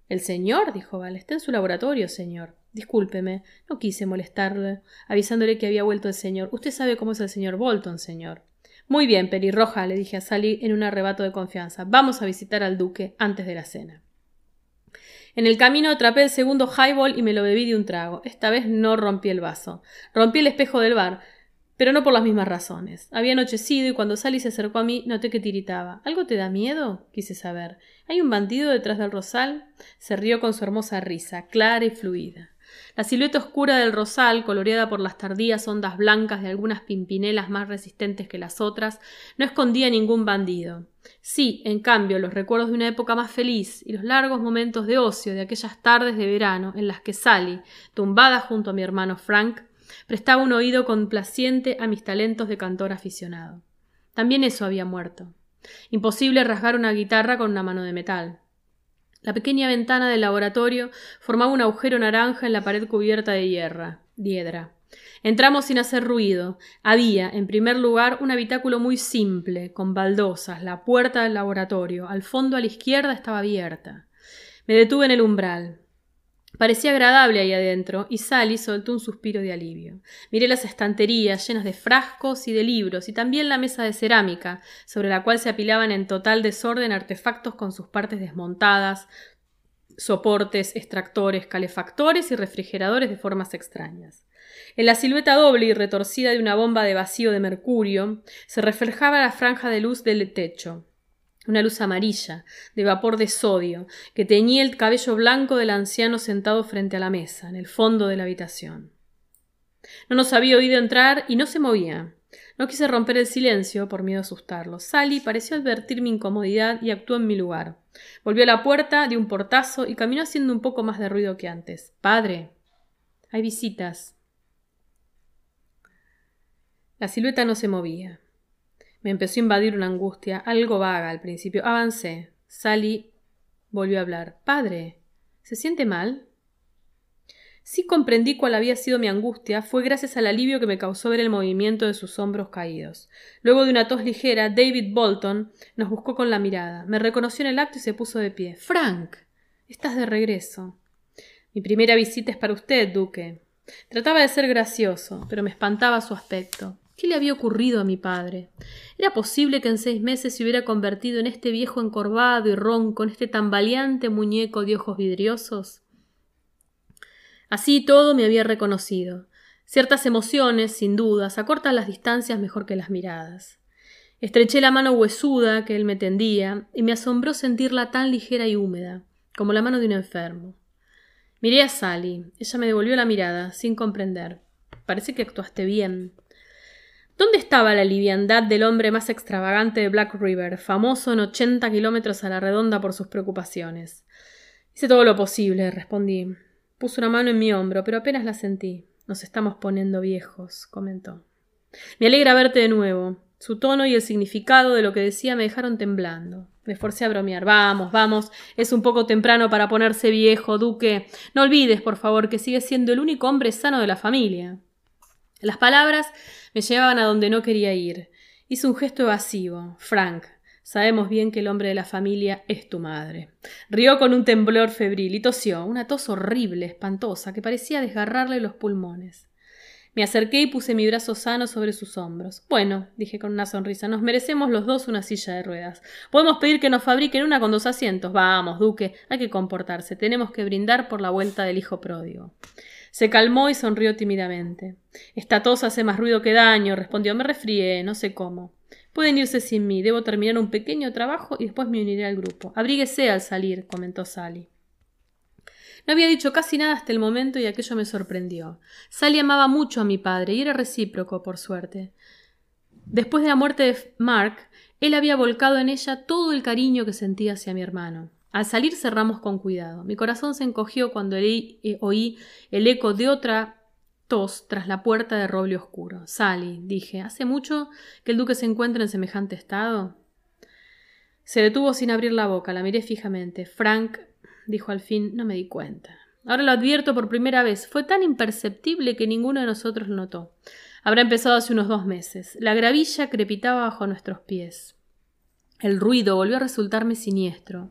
El señor, dijo Vale. Está en su laboratorio, señor. Discúlpeme, no quise molestarle, avisándole que había vuelto el señor. Usted sabe cómo es el señor Bolton, señor. Muy bien, pelirroja, le dije a Sally en un arrebato de confianza. Vamos a visitar al duque antes de la cena. En el camino atrapé el segundo highball y me lo bebí de un trago. Esta vez no rompí el vaso. Rompí el espejo del bar, pero no por las mismas razones. Había anochecido y cuando Sally se acercó a mí noté que tiritaba. ¿Algo te da miedo? quise saber. ¿Hay un bandido detrás del rosal? Se rió con su hermosa risa, clara y fluida. La silueta oscura del rosal, coloreada por las tardías ondas blancas de algunas pimpinelas más resistentes que las otras, no escondía ningún bandido. Sí, en cambio, los recuerdos de una época más feliz y los largos momentos de ocio de aquellas tardes de verano en las que Sally, tumbada junto a mi hermano Frank, prestaba un oído complaciente a mis talentos de cantor aficionado. También eso había muerto. Imposible rasgar una guitarra con una mano de metal. La pequeña ventana del laboratorio formaba un agujero naranja en la pared cubierta de hierra, hiedra. Entramos sin hacer ruido. Había, en primer lugar, un habitáculo muy simple, con baldosas, la puerta del laboratorio. Al fondo a la izquierda estaba abierta. Me detuve en el umbral. Parecía agradable ahí adentro, y Sally soltó un suspiro de alivio. Miré las estanterías llenas de frascos y de libros, y también la mesa de cerámica, sobre la cual se apilaban en total desorden artefactos con sus partes desmontadas, soportes, extractores, calefactores y refrigeradores de formas extrañas. En la silueta doble y retorcida de una bomba de vacío de mercurio se reflejaba la franja de luz del techo una luz amarilla, de vapor de sodio, que teñía el cabello blanco del anciano sentado frente a la mesa, en el fondo de la habitación. No nos había oído entrar y no se movía. No quise romper el silencio por miedo a asustarlo. Sally pareció advertir mi incomodidad y actuó en mi lugar. Volvió a la puerta, dio un portazo y caminó haciendo un poco más de ruido que antes. Padre. Hay visitas. La silueta no se movía. Me empezó a invadir una angustia, algo vaga al principio. Avancé. Sally volvió a hablar. Padre, ¿se siente mal? Sí comprendí cuál había sido mi angustia, fue gracias al alivio que me causó ver el movimiento de sus hombros caídos. Luego de una tos ligera, David Bolton nos buscó con la mirada. Me reconoció en el acto y se puso de pie. Frank. Estás de regreso. Mi primera visita es para usted, Duque. Trataba de ser gracioso, pero me espantaba su aspecto. ¿Qué le había ocurrido a mi padre? ¿Era posible que en seis meses se hubiera convertido en este viejo encorvado y ronco, en este tambaleante muñeco de ojos vidriosos? Así todo me había reconocido. Ciertas emociones, sin dudas, acortan las distancias mejor que las miradas. Estreché la mano huesuda que él me tendía y me asombró sentirla tan ligera y húmeda, como la mano de un enfermo. Miré a Sally. Ella me devolvió la mirada, sin comprender. Parece que actuaste bien. ¿Dónde estaba la liviandad del hombre más extravagante de Black River, famoso en ochenta kilómetros a la redonda por sus preocupaciones? Hice todo lo posible, respondí. Puso una mano en mi hombro, pero apenas la sentí. Nos estamos poniendo viejos, comentó. Me alegra verte de nuevo. Su tono y el significado de lo que decía me dejaron temblando. Me esforcé a bromear. Vamos, vamos. Es un poco temprano para ponerse viejo, Duque. No olvides, por favor, que sigues siendo el único hombre sano de la familia. Las palabras me llevaban a donde no quería ir. Hizo un gesto evasivo. Frank, sabemos bien que el hombre de la familia es tu madre. Rió con un temblor febril y tosió, una tos horrible, espantosa, que parecía desgarrarle los pulmones. Me acerqué y puse mi brazo sano sobre sus hombros. Bueno, dije con una sonrisa, nos merecemos los dos una silla de ruedas. Podemos pedir que nos fabriquen una con dos asientos. Vamos, Duque, hay que comportarse. Tenemos que brindar por la vuelta del hijo pródigo. Se calmó y sonrió tímidamente. Esta tos hace más ruido que daño, respondió. Me resfrié, no sé cómo. Pueden irse sin mí. Debo terminar un pequeño trabajo y después me uniré al grupo. Abríguese al salir, comentó Sally. No había dicho casi nada hasta el momento y aquello me sorprendió. Sally amaba mucho a mi padre y era recíproco, por suerte. Después de la muerte de Mark, él había volcado en ella todo el cariño que sentía hacia mi hermano. Al salir cerramos con cuidado. Mi corazón se encogió cuando eh, oí el eco de otra tos tras la puerta de roble oscuro. Sally, dije, ¿hace mucho que el duque se encuentra en semejante estado? Se detuvo sin abrir la boca, la miré fijamente. Frank, dijo al fin, no me di cuenta. Ahora lo advierto por primera vez. Fue tan imperceptible que ninguno de nosotros notó. Habrá empezado hace unos dos meses. La gravilla crepitaba bajo nuestros pies. El ruido volvió a resultarme siniestro.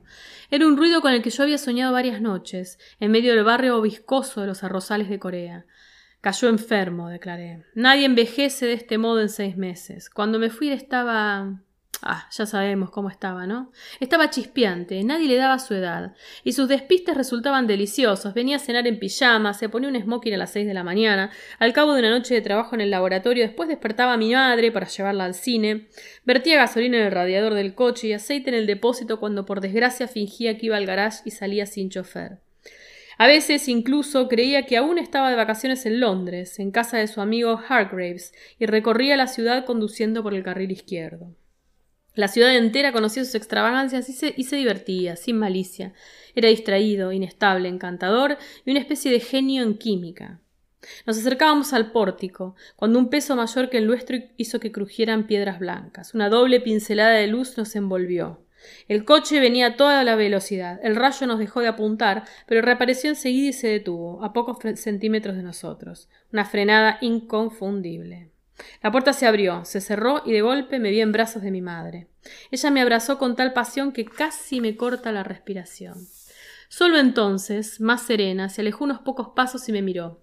Era un ruido con el que yo había soñado varias noches, en medio del barrio viscoso de los arrozales de Corea. Cayó enfermo, declaré. Nadie envejece de este modo en seis meses. Cuando me fui estaba. Ah, ya sabemos cómo estaba, ¿no? Estaba chispeante, nadie le daba su edad, y sus despistes resultaban deliciosos. Venía a cenar en pijama, se ponía un smoking a las seis de la mañana, al cabo de una noche de trabajo en el laboratorio, después despertaba a mi madre para llevarla al cine, vertía gasolina en el radiador del coche y aceite en el depósito cuando por desgracia fingía que iba al garage y salía sin chofer. A veces incluso creía que aún estaba de vacaciones en Londres, en casa de su amigo Hargraves, y recorría la ciudad conduciendo por el carril izquierdo. La ciudad entera conocía sus extravagancias y se, y se, divertía, sin malicia. Era distraído, inestable, encantador y una especie de genio en química. Nos acercábamos al pórtico, cuando un peso mayor que el nuestro hizo que crujieran piedras blancas. Una doble pincelada de luz nos envolvió. El coche venía a toda la velocidad. El rayo nos dejó de apuntar, pero reapareció enseguida y se detuvo, a pocos centímetros de nosotros. Una frenada inconfundible. La puerta se abrió, se cerró y de golpe me vi en brazos de mi madre. Ella me abrazó con tal pasión que casi me corta la respiración. Solo entonces, más serena, se alejó unos pocos pasos y me miró.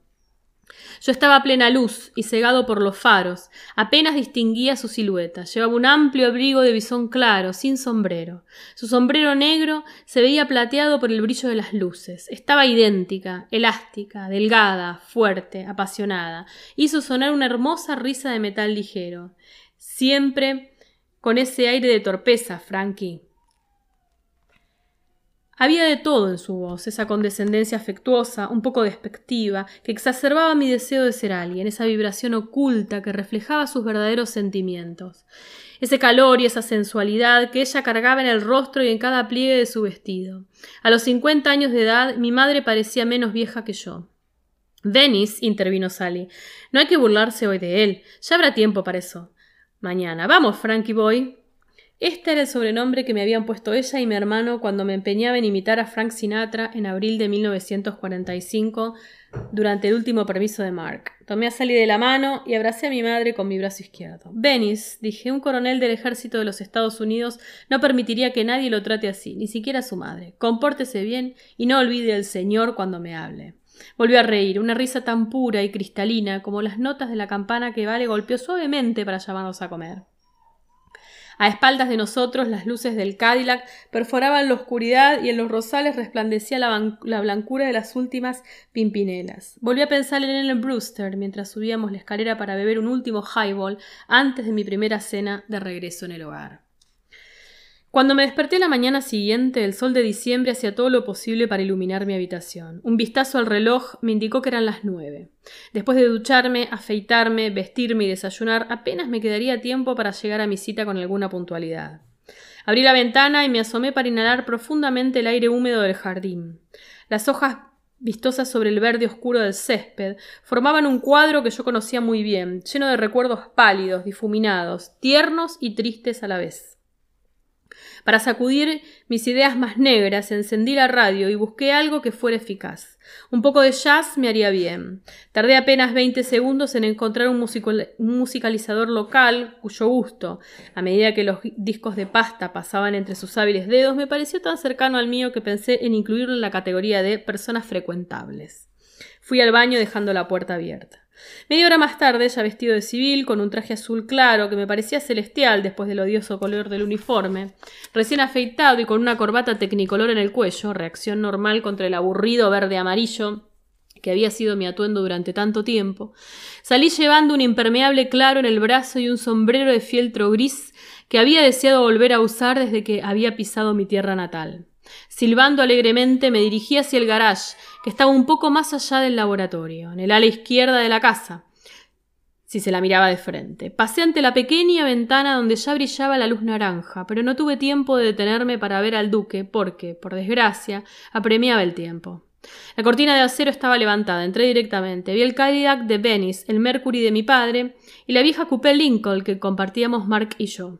Yo estaba a plena luz y cegado por los faros. Apenas distinguía su silueta. Llevaba un amplio abrigo de bisón claro, sin sombrero. Su sombrero negro se veía plateado por el brillo de las luces. Estaba idéntica, elástica, delgada, fuerte, apasionada. Hizo sonar una hermosa risa de metal ligero. Siempre con ese aire de torpeza, Frankie. Había de todo en su voz, esa condescendencia afectuosa, un poco despectiva, que exacerbaba mi deseo de ser alguien, esa vibración oculta que reflejaba sus verdaderos sentimientos, ese calor y esa sensualidad que ella cargaba en el rostro y en cada pliegue de su vestido. A los cincuenta años de edad mi madre parecía menos vieja que yo. Denis, intervino Sally, no hay que burlarse hoy de él, ya habrá tiempo para eso. Mañana. Vamos, Frankie Boy. Este era el sobrenombre que me habían puesto ella y mi hermano cuando me empeñaba en imitar a Frank Sinatra en abril de 1945 durante el último permiso de Mark. Tomé a Sally de la mano y abracé a mi madre con mi brazo izquierdo. Venice, dije, un coronel del ejército de los Estados Unidos no permitiría que nadie lo trate así, ni siquiera su madre. Compórtese bien y no olvide al Señor cuando me hable. Volvió a reír, una risa tan pura y cristalina como las notas de la campana que Vale golpeó suavemente para llamarnos a comer. A espaldas de nosotros las luces del Cadillac perforaban la oscuridad y en los rosales resplandecía la, la blancura de las últimas pimpinelas. Volví a pensar en Ellen Brewster mientras subíamos la escalera para beber un último highball antes de mi primera cena de regreso en el hogar. Cuando me desperté la mañana siguiente, el sol de diciembre hacía todo lo posible para iluminar mi habitación. Un vistazo al reloj me indicó que eran las nueve. Después de ducharme, afeitarme, vestirme y desayunar, apenas me quedaría tiempo para llegar a mi cita con alguna puntualidad. Abrí la ventana y me asomé para inhalar profundamente el aire húmedo del jardín. Las hojas vistosas sobre el verde oscuro del césped, formaban un cuadro que yo conocía muy bien, lleno de recuerdos pálidos, difuminados, tiernos y tristes a la vez. Para sacudir mis ideas más negras, encendí la radio y busqué algo que fuera eficaz. Un poco de jazz me haría bien. Tardé apenas veinte segundos en encontrar un, musicalizador local cuyo gusto, a medida que los discos de pasta pasaban entre sus hábiles dedos, me pareció tan cercano al mío que pensé en incluirlo en la categoría de personas frecuentables. Fui al baño dejando la puerta abierta. Media hora más tarde, ya vestido de civil, con un traje azul claro que me parecía celestial después del odioso color del uniforme, recién afeitado y con una corbata tecnicolor en el cuello, reacción normal contra el aburrido verde amarillo que había sido mi atuendo durante tanto tiempo, salí llevando un impermeable claro en el brazo y un sombrero de fieltro gris que había deseado volver a usar desde que había pisado mi tierra natal. Silbando alegremente me dirigí hacia el garage, que estaba un poco más allá del laboratorio, en el ala izquierda de la casa, si se la miraba de frente. Pasé ante la pequeña ventana donde ya brillaba la luz naranja, pero no tuve tiempo de detenerme para ver al duque, porque, por desgracia, apremiaba el tiempo. La cortina de acero estaba levantada, entré directamente. Vi el Cadillac de Venice, el Mercury de mi padre y la vieja coupé Lincoln que compartíamos Mark y yo.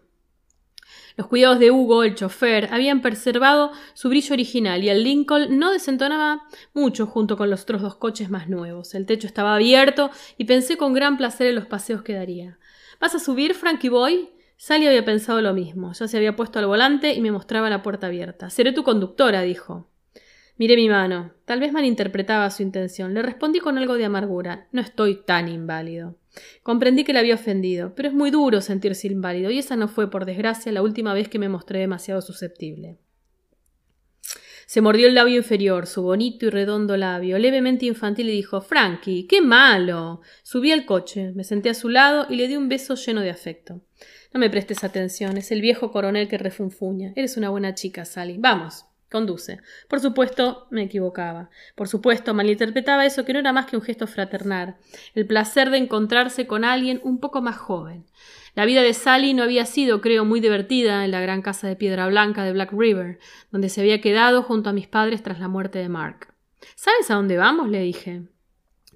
Los cuidados de Hugo, el chofer, habían preservado su brillo original y el Lincoln no desentonaba mucho junto con los otros dos coches más nuevos. El techo estaba abierto y pensé con gran placer en los paseos que daría. ¿Vas a subir, Frankie Boy? Sally había pensado lo mismo. Ya se había puesto al volante y me mostraba la puerta abierta. Seré tu conductora, dijo. Miré mi mano. Tal vez malinterpretaba su intención. Le respondí con algo de amargura. No estoy tan inválido. Comprendí que le había ofendido, pero es muy duro sentirse inválido, y esa no fue, por desgracia, la última vez que me mostré demasiado susceptible. Se mordió el labio inferior, su bonito y redondo labio, levemente infantil, y dijo Frankie, qué malo. Subí al coche, me senté a su lado y le di un beso lleno de afecto. No me prestes atención, es el viejo coronel que refunfuña. Eres una buena chica, Sally. Vamos. Conduce. Por supuesto, me equivocaba. Por supuesto, malinterpretaba eso que no era más que un gesto fraternal, el placer de encontrarse con alguien un poco más joven. La vida de Sally no había sido, creo, muy divertida en la gran casa de piedra blanca de Black River, donde se había quedado junto a mis padres tras la muerte de Mark. ¿Sabes a dónde vamos? le dije.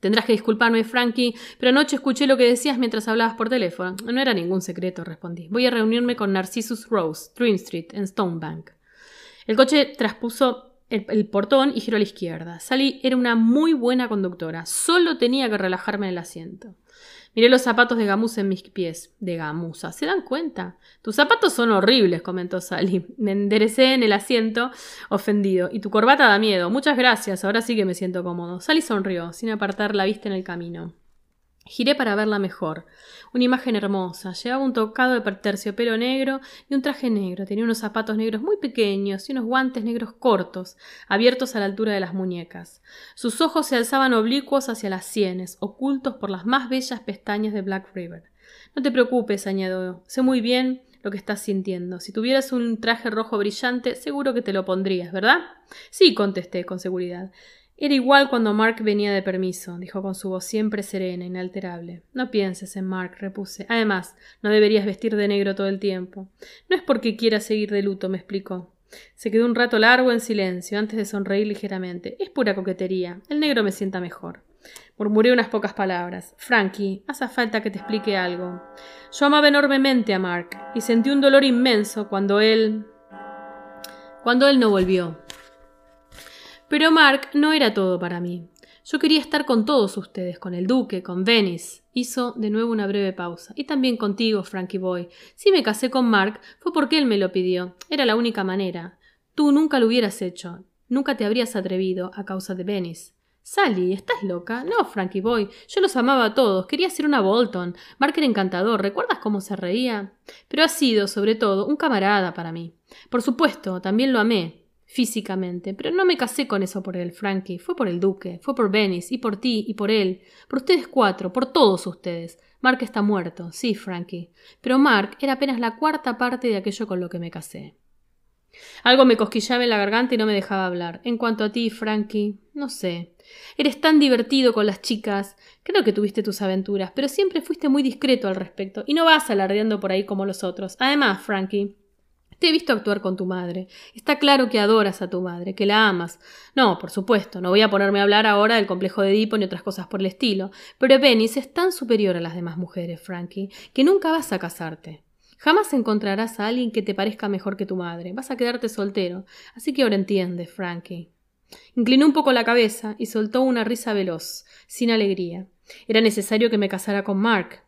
Tendrás que disculparme, Frankie, pero anoche escuché lo que decías mientras hablabas por teléfono. No era ningún secreto, respondí. Voy a reunirme con Narcissus Rose, Dream Street, en Stonebank. El coche traspuso el, portón y giró a la izquierda. Sally era una muy buena conductora. Solo tenía que relajarme en el asiento. Miré los zapatos de gamuza en mis pies. De gamuza. ¿Se dan cuenta? Tus zapatos son horribles, comentó Sally. Me enderecé en el asiento, ofendido. Y tu corbata da miedo. Muchas gracias. Ahora sí que me siento cómodo. Sally sonrió, sin apartar la vista en el camino. Giré para verla mejor. Una imagen hermosa. Llevaba un tocado de terciopelo negro y un traje negro. Tenía unos zapatos negros muy pequeños y unos guantes negros cortos, abiertos a la altura de las muñecas. Sus ojos se alzaban oblicuos hacia las sienes, ocultos por las más bellas pestañas de Black River. No te preocupes, añadió. Sé muy bien lo que estás sintiendo. Si tuvieras un traje rojo brillante, seguro que te lo pondrías, ¿verdad? Sí, contesté con seguridad. Era igual cuando Mark venía de permiso, dijo con su voz siempre serena, inalterable. No pienses en Mark, repuse. Además, no deberías vestir de negro todo el tiempo. No es porque quiera seguir de luto, me explicó. Se quedó un rato largo en silencio, antes de sonreír ligeramente. Es pura coquetería. El negro me sienta mejor. Murmuré unas pocas palabras. Frankie, hace falta que te explique algo. Yo amaba enormemente a Mark y sentí un dolor inmenso cuando él. cuando él no volvió. Pero Mark no era todo para mí. Yo quería estar con todos ustedes, con el duque, con Venice. Hizo de nuevo una breve pausa. Y también contigo, Frankie Boy. Si me casé con Mark fue porque él me lo pidió. Era la única manera. Tú nunca lo hubieras hecho. Nunca te habrías atrevido a causa de Venice. Sally, ¿estás loca? No, Frankie Boy. Yo los amaba a todos. Quería ser una Bolton. Mark era encantador. ¿Recuerdas cómo se reía? Pero ha sido, sobre todo, un camarada para mí. Por supuesto, también lo amé físicamente, pero no me casé con eso por él, Frankie. Fue por el duque, fue por Venice, y por ti, y por él, por ustedes cuatro, por todos ustedes. Mark está muerto, sí, Frankie. Pero Mark era apenas la cuarta parte de aquello con lo que me casé. Algo me cosquillaba en la garganta y no me dejaba hablar. En cuanto a ti, Frankie, no sé. Eres tan divertido con las chicas. Creo que tuviste tus aventuras, pero siempre fuiste muy discreto al respecto, y no vas alardeando por ahí como los otros. Además, Frankie, te he visto actuar con tu madre. Está claro que adoras a tu madre, que la amas. No, por supuesto, no voy a ponerme a hablar ahora del complejo de Edipo ni otras cosas por el estilo, pero Venice es tan superior a las demás mujeres, Frankie, que nunca vas a casarte. Jamás encontrarás a alguien que te parezca mejor que tu madre. Vas a quedarte soltero. Así que ahora entiendes, Frankie. Inclinó un poco la cabeza y soltó una risa veloz, sin alegría. Era necesario que me casara con Mark.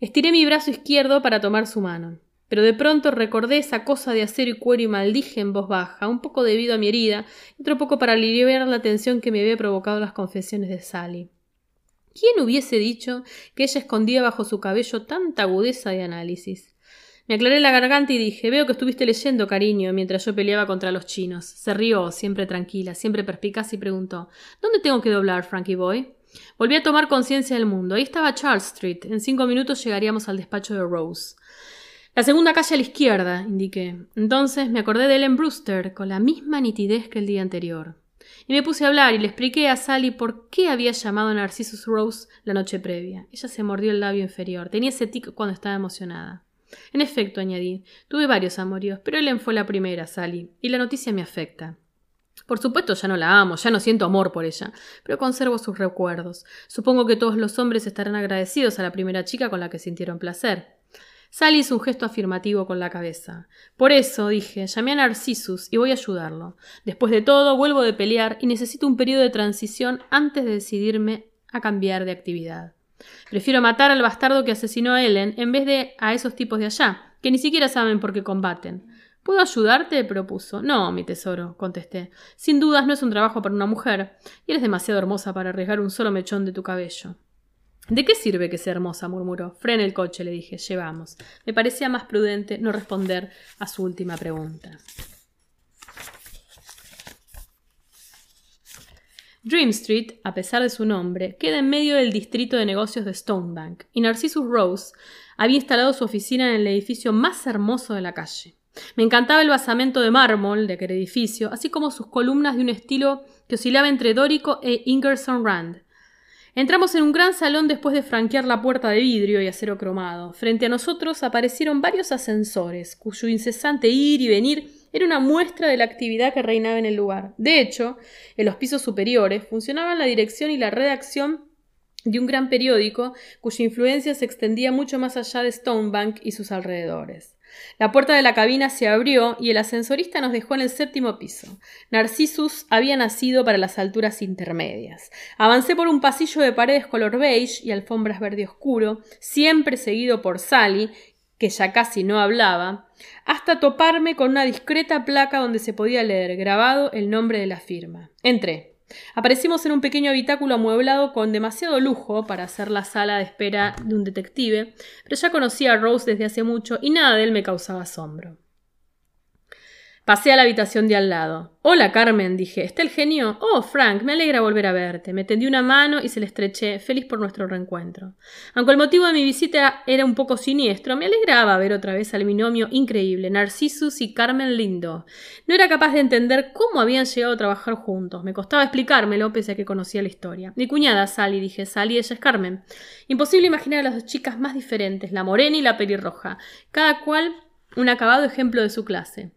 Estiré mi brazo izquierdo para tomar su mano. Pero de pronto recordé esa cosa de acero y cuero y maldije en voz baja, un poco debido a mi herida, y otro poco para aliviar la tensión que me había provocado las confesiones de Sally. ¿Quién hubiese dicho que ella escondía bajo su cabello tanta agudeza de análisis? Me aclaré la garganta y dije Veo que estuviste leyendo, cariño, mientras yo peleaba contra los chinos. Se rió, siempre tranquila, siempre perspicaz, y preguntó ¿Dónde tengo que doblar, Frankie Boy? Volví a tomar conciencia del mundo. Ahí estaba Charles Street. En cinco minutos llegaríamos al despacho de Rose. La segunda calle a la izquierda, indiqué. Entonces me acordé de Ellen Brewster con la misma nitidez que el día anterior. Y me puse a hablar y le expliqué a Sally por qué había llamado a Narcissus Rose la noche previa. Ella se mordió el labio inferior. Tenía ese tic cuando estaba emocionada. En efecto, añadí, tuve varios amoríos, pero Ellen fue la primera, Sally, y la noticia me afecta. Por supuesto ya no la amo, ya no siento amor por ella, pero conservo sus recuerdos. Supongo que todos los hombres estarán agradecidos a la primera chica con la que sintieron placer. Sally hizo un gesto afirmativo con la cabeza. Por eso, dije, llamé a Narcissus y voy a ayudarlo. Después de todo, vuelvo de pelear y necesito un periodo de transición antes de decidirme a cambiar de actividad. Prefiero matar al bastardo que asesinó a Ellen en vez de a esos tipos de allá, que ni siquiera saben por qué combaten. ¿Puedo ayudarte? propuso. No, mi tesoro, contesté. Sin dudas no es un trabajo para una mujer, y eres demasiado hermosa para arriesgar un solo mechón de tu cabello. ¿De qué sirve que sea hermosa? murmuró. Frene el coche, le dije. Llevamos. Me parecía más prudente no responder a su última pregunta. Dream Street, a pesar de su nombre, queda en medio del distrito de negocios de Stonebank, y Narcissus Rose había instalado su oficina en el edificio más hermoso de la calle. Me encantaba el basamento de mármol de aquel edificio, así como sus columnas de un estilo que oscilaba entre dórico e Ingerson Rand. Entramos en un gran salón después de franquear la puerta de vidrio y acero cromado. Frente a nosotros aparecieron varios ascensores, cuyo incesante ir y venir era una muestra de la actividad que reinaba en el lugar. De hecho, en los pisos superiores funcionaban la dirección y la redacción de un gran periódico cuya influencia se extendía mucho más allá de Stonebank y sus alrededores. La puerta de la cabina se abrió y el ascensorista nos dejó en el séptimo piso. Narcissus había nacido para las alturas intermedias. Avancé por un pasillo de paredes color beige y alfombras verde oscuro, siempre seguido por Sally, que ya casi no hablaba, hasta toparme con una discreta placa donde se podía leer grabado el nombre de la firma. Entré. Aparecimos en un pequeño habitáculo amueblado con demasiado lujo para hacer la sala de espera de un detective, pero ya conocía a Rose desde hace mucho y nada de él me causaba asombro. Pasé a la habitación de al lado. Hola, Carmen, dije. ¿Está el genio? Oh, Frank, me alegra volver a verte. Me tendí una mano y se le estreché, feliz por nuestro reencuentro. Aunque el motivo de mi visita era un poco siniestro, me alegraba ver otra vez al binomio increíble, Narcissus y Carmen Lindo. No era capaz de entender cómo habían llegado a trabajar juntos. Me costaba explicármelo, pese a que conocía la historia. Mi cuñada, Sally, dije. Sally, ella es Carmen. Imposible imaginar a las dos chicas más diferentes, la morena y la pelirroja, cada cual un acabado ejemplo de su clase.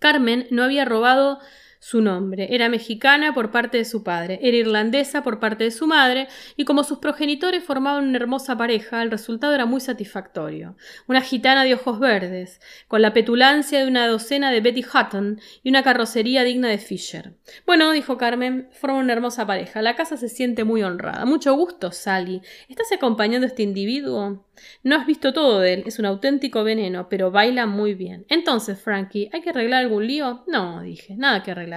Carmen no había robado su nombre. Era mexicana por parte de su padre, era irlandesa por parte de su madre, y como sus progenitores formaban una hermosa pareja, el resultado era muy satisfactorio. Una gitana de ojos verdes, con la petulancia de una docena de Betty Hutton y una carrocería digna de Fisher. Bueno, dijo Carmen, forma una hermosa pareja. La casa se siente muy honrada. Mucho gusto, Sally. ¿Estás acompañando a este individuo? No has visto todo de él, es un auténtico veneno, pero baila muy bien. Entonces, Frankie, ¿hay que arreglar algún lío? No, dije, nada que arreglar.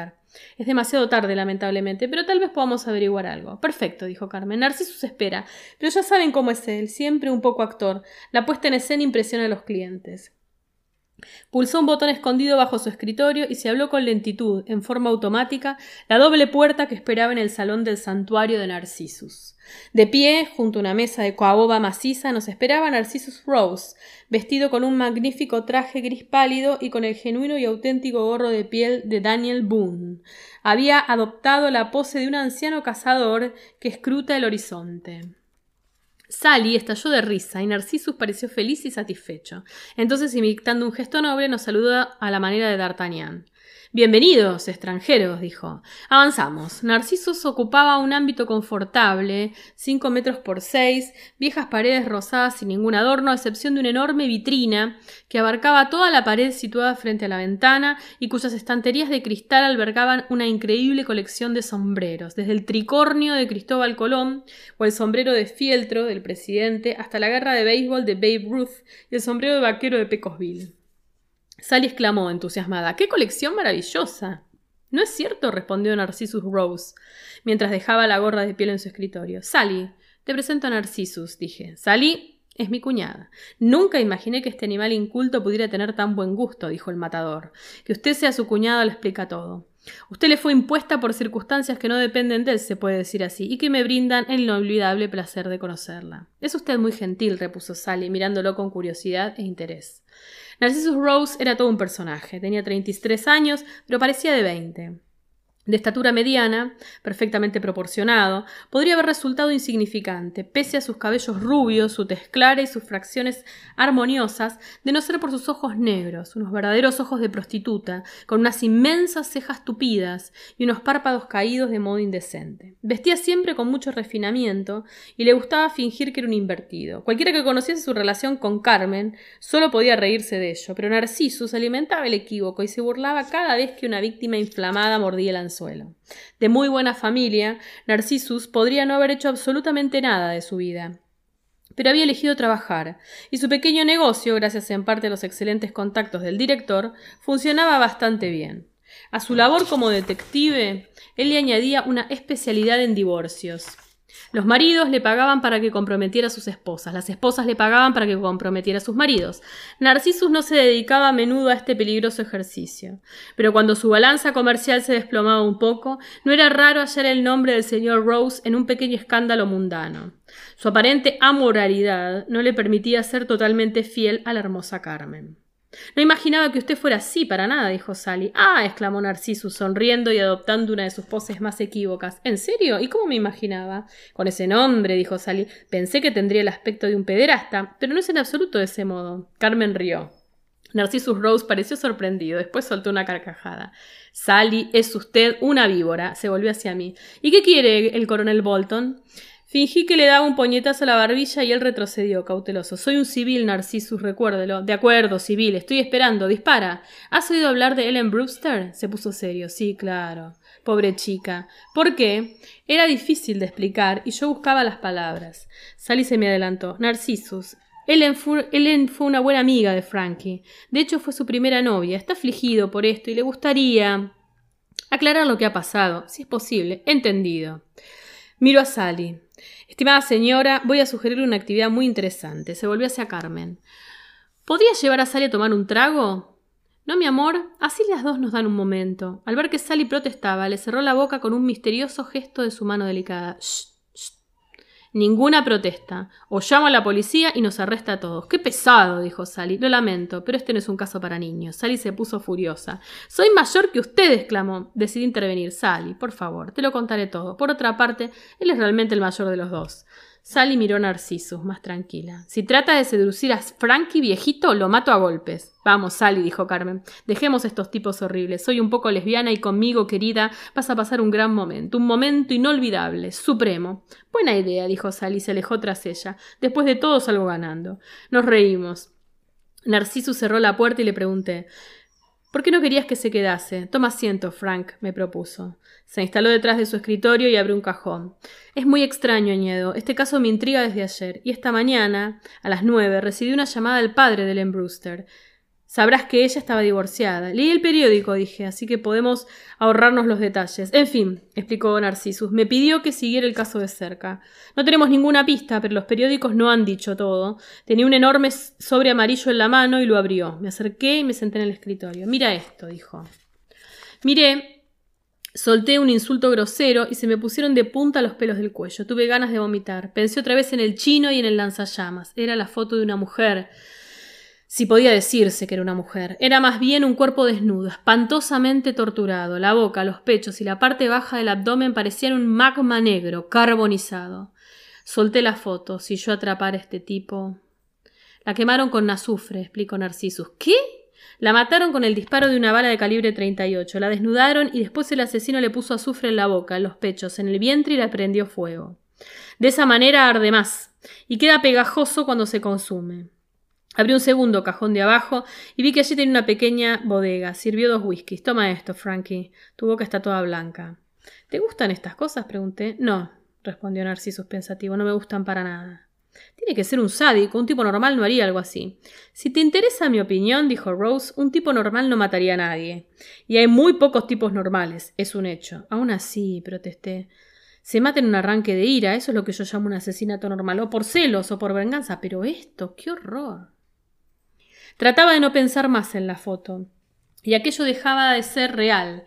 Es demasiado tarde, lamentablemente, pero tal vez podamos averiguar algo. Perfecto, dijo Carmen. Narcisus espera, pero ya saben cómo es él, siempre un poco actor. La puesta en escena impresiona a los clientes. Pulsó un botón escondido bajo su escritorio y se habló con lentitud, en forma automática, la doble puerta que esperaba en el salón del santuario de Narcissus. De pie, junto a una mesa de coaboba maciza, nos esperaba Narcissus Rose, vestido con un magnífico traje gris pálido y con el genuino y auténtico gorro de piel de Daniel Boone. Había adoptado la pose de un anciano cazador que escruta el horizonte. Sally estalló de risa y Narcissus pareció feliz y satisfecho. Entonces, imitando un gesto noble, nos saludó a la manera de D'Artagnan. Bienvenidos, extranjeros, dijo. Avanzamos. Narcisos ocupaba un ámbito confortable, cinco metros por seis, viejas paredes rosadas sin ningún adorno, a excepción de una enorme vitrina que abarcaba toda la pared situada frente a la ventana y cuyas estanterías de cristal albergaban una increíble colección de sombreros, desde el tricornio de Cristóbal Colón o el sombrero de fieltro del presidente hasta la guerra de béisbol de Babe Ruth y el sombrero de vaquero de Pecosville. Sally exclamó, entusiasmada. ¡Qué colección maravillosa! No es cierto, respondió Narcissus Rose, mientras dejaba la gorra de piel en su escritorio. Sally, te presento a Narcissus, dije. Sally es mi cuñada. Nunca imaginé que este animal inculto pudiera tener tan buen gusto, dijo el matador. Que usted sea su cuñada lo explica todo. Usted le fue impuesta por circunstancias que no dependen de él, se puede decir así, y que me brindan el inolvidable placer de conocerla. Es usted muy gentil, repuso Sally, mirándolo con curiosidad e interés. Narcissus Rose era todo un personaje. Tenía 33 años, pero parecía de 20 de estatura mediana, perfectamente proporcionado, podría haber resultado insignificante, pese a sus cabellos rubios, su tez clara y sus fracciones armoniosas, de no ser por sus ojos negros, unos verdaderos ojos de prostituta, con unas inmensas cejas tupidas y unos párpados caídos de modo indecente. Vestía siempre con mucho refinamiento y le gustaba fingir que era un invertido. Cualquiera que conociese su relación con Carmen solo podía reírse de ello, pero Narcissus alimentaba el equívoco y se burlaba cada vez que una víctima inflamada mordía el suelo. De muy buena familia, Narcissus podría no haber hecho absolutamente nada de su vida. Pero había elegido trabajar, y su pequeño negocio, gracias en parte a los excelentes contactos del director, funcionaba bastante bien. A su labor como detective, él le añadía una especialidad en divorcios. Los maridos le pagaban para que comprometiera a sus esposas, las esposas le pagaban para que comprometiera a sus maridos. Narcissus no se dedicaba a menudo a este peligroso ejercicio, pero cuando su balanza comercial se desplomaba un poco, no era raro hallar el nombre del señor Rose en un pequeño escándalo mundano. Su aparente amoralidad no le permitía ser totalmente fiel a la hermosa Carmen. No imaginaba que usted fuera así para nada, dijo Sally. Ah, exclamó Narcissus, sonriendo y adoptando una de sus poses más equívocas. ¿En serio? ¿Y cómo me imaginaba? Con ese nombre, dijo Sally. Pensé que tendría el aspecto de un pederasta, pero no es en absoluto de ese modo. Carmen rió. Narcissus Rose pareció sorprendido, después soltó una carcajada. Sally, es usted una víbora, se volvió hacia mí. ¿Y qué quiere el coronel Bolton? Fingí que le daba un puñetazo a la barbilla y él retrocedió, cauteloso. Soy un civil, Narcissus, recuérdelo. De acuerdo, civil, estoy esperando. Dispara. ¿Has oído hablar de Ellen Brewster? Se puso serio. Sí, claro. Pobre chica. ¿Por qué? Era difícil de explicar y yo buscaba las palabras. Sally se me adelantó. Narcissus. Ellen fue, Ellen fue una buena amiga de Frankie. De hecho, fue su primera novia. Está afligido por esto y le gustaría aclarar lo que ha pasado, si es posible. Entendido. Miro a Sally. Estimada señora, voy a sugerirle una actividad muy interesante. Se volvió hacia Carmen. ¿Podría llevar a Sally a tomar un trago? No, mi amor, así las dos nos dan un momento. Al ver que Sally protestaba, le cerró la boca con un misterioso gesto de su mano delicada. Ninguna protesta. O llamo a la policía y nos arresta a todos. Qué pesado, dijo Sally. Lo lamento, pero este no es un caso para niños. Sally se puso furiosa. Soy mayor que usted, exclamó. Decidí intervenir. Sally, por favor, te lo contaré todo. Por otra parte, él es realmente el mayor de los dos. Sally miró a Narcissus, más tranquila. Si trata de seducir a Frankie viejito, lo mato a golpes. Vamos, Sally, dijo Carmen. Dejemos estos tipos horribles. Soy un poco lesbiana y conmigo, querida, vas a pasar un gran momento. Un momento inolvidable, supremo. Buena idea, dijo Sally y se alejó tras ella. Después de todo salgo ganando. Nos reímos. Narcissus cerró la puerta y le pregunté ¿Por qué no querías que se quedase? Toma asiento, Frank, me propuso. Se instaló detrás de su escritorio y abrió un cajón. Es muy extraño, añadió. Este caso me intriga desde ayer. Y esta mañana, a las nueve, recibí una llamada del padre de Len Brewster. Sabrás que ella estaba divorciada. Leí el periódico, dije, así que podemos ahorrarnos los detalles. En fin, explicó Narcissus, me pidió que siguiera el caso de cerca. No tenemos ninguna pista, pero los periódicos no han dicho todo. Tenía un enorme sobre amarillo en la mano y lo abrió. Me acerqué y me senté en el escritorio. Mira esto, dijo. Miré, solté un insulto grosero y se me pusieron de punta los pelos del cuello. Tuve ganas de vomitar. Pensé otra vez en el chino y en el lanzallamas. Era la foto de una mujer si podía decirse que era una mujer. Era más bien un cuerpo desnudo, espantosamente torturado. La boca, los pechos y la parte baja del abdomen parecían un magma negro, carbonizado. Solté la foto. Si yo atrapara a este tipo. La quemaron con azufre, explicó Narcissus. ¿Qué? La mataron con el disparo de una bala de calibre 38. La desnudaron y después el asesino le puso azufre en la boca, en los pechos, en el vientre y la prendió fuego. De esa manera arde más y queda pegajoso cuando se consume. Abrí un segundo cajón de abajo y vi que allí tenía una pequeña bodega. Sirvió dos whiskies. Toma esto, Frankie. Tu boca está toda blanca. ¿Te gustan estas cosas? pregunté. No, respondió Narciso pensativo. No me gustan para nada. Tiene que ser un sádico. Un tipo normal no haría algo así. Si te interesa mi opinión, dijo Rose, un tipo normal no mataría a nadie. Y hay muy pocos tipos normales. Es un hecho. Aún así, protesté. Se mata en un arranque de ira. Eso es lo que yo llamo un asesinato normal. O por celos o por venganza. Pero esto, qué horror. Trataba de no pensar más en la foto. Y aquello dejaba de ser real.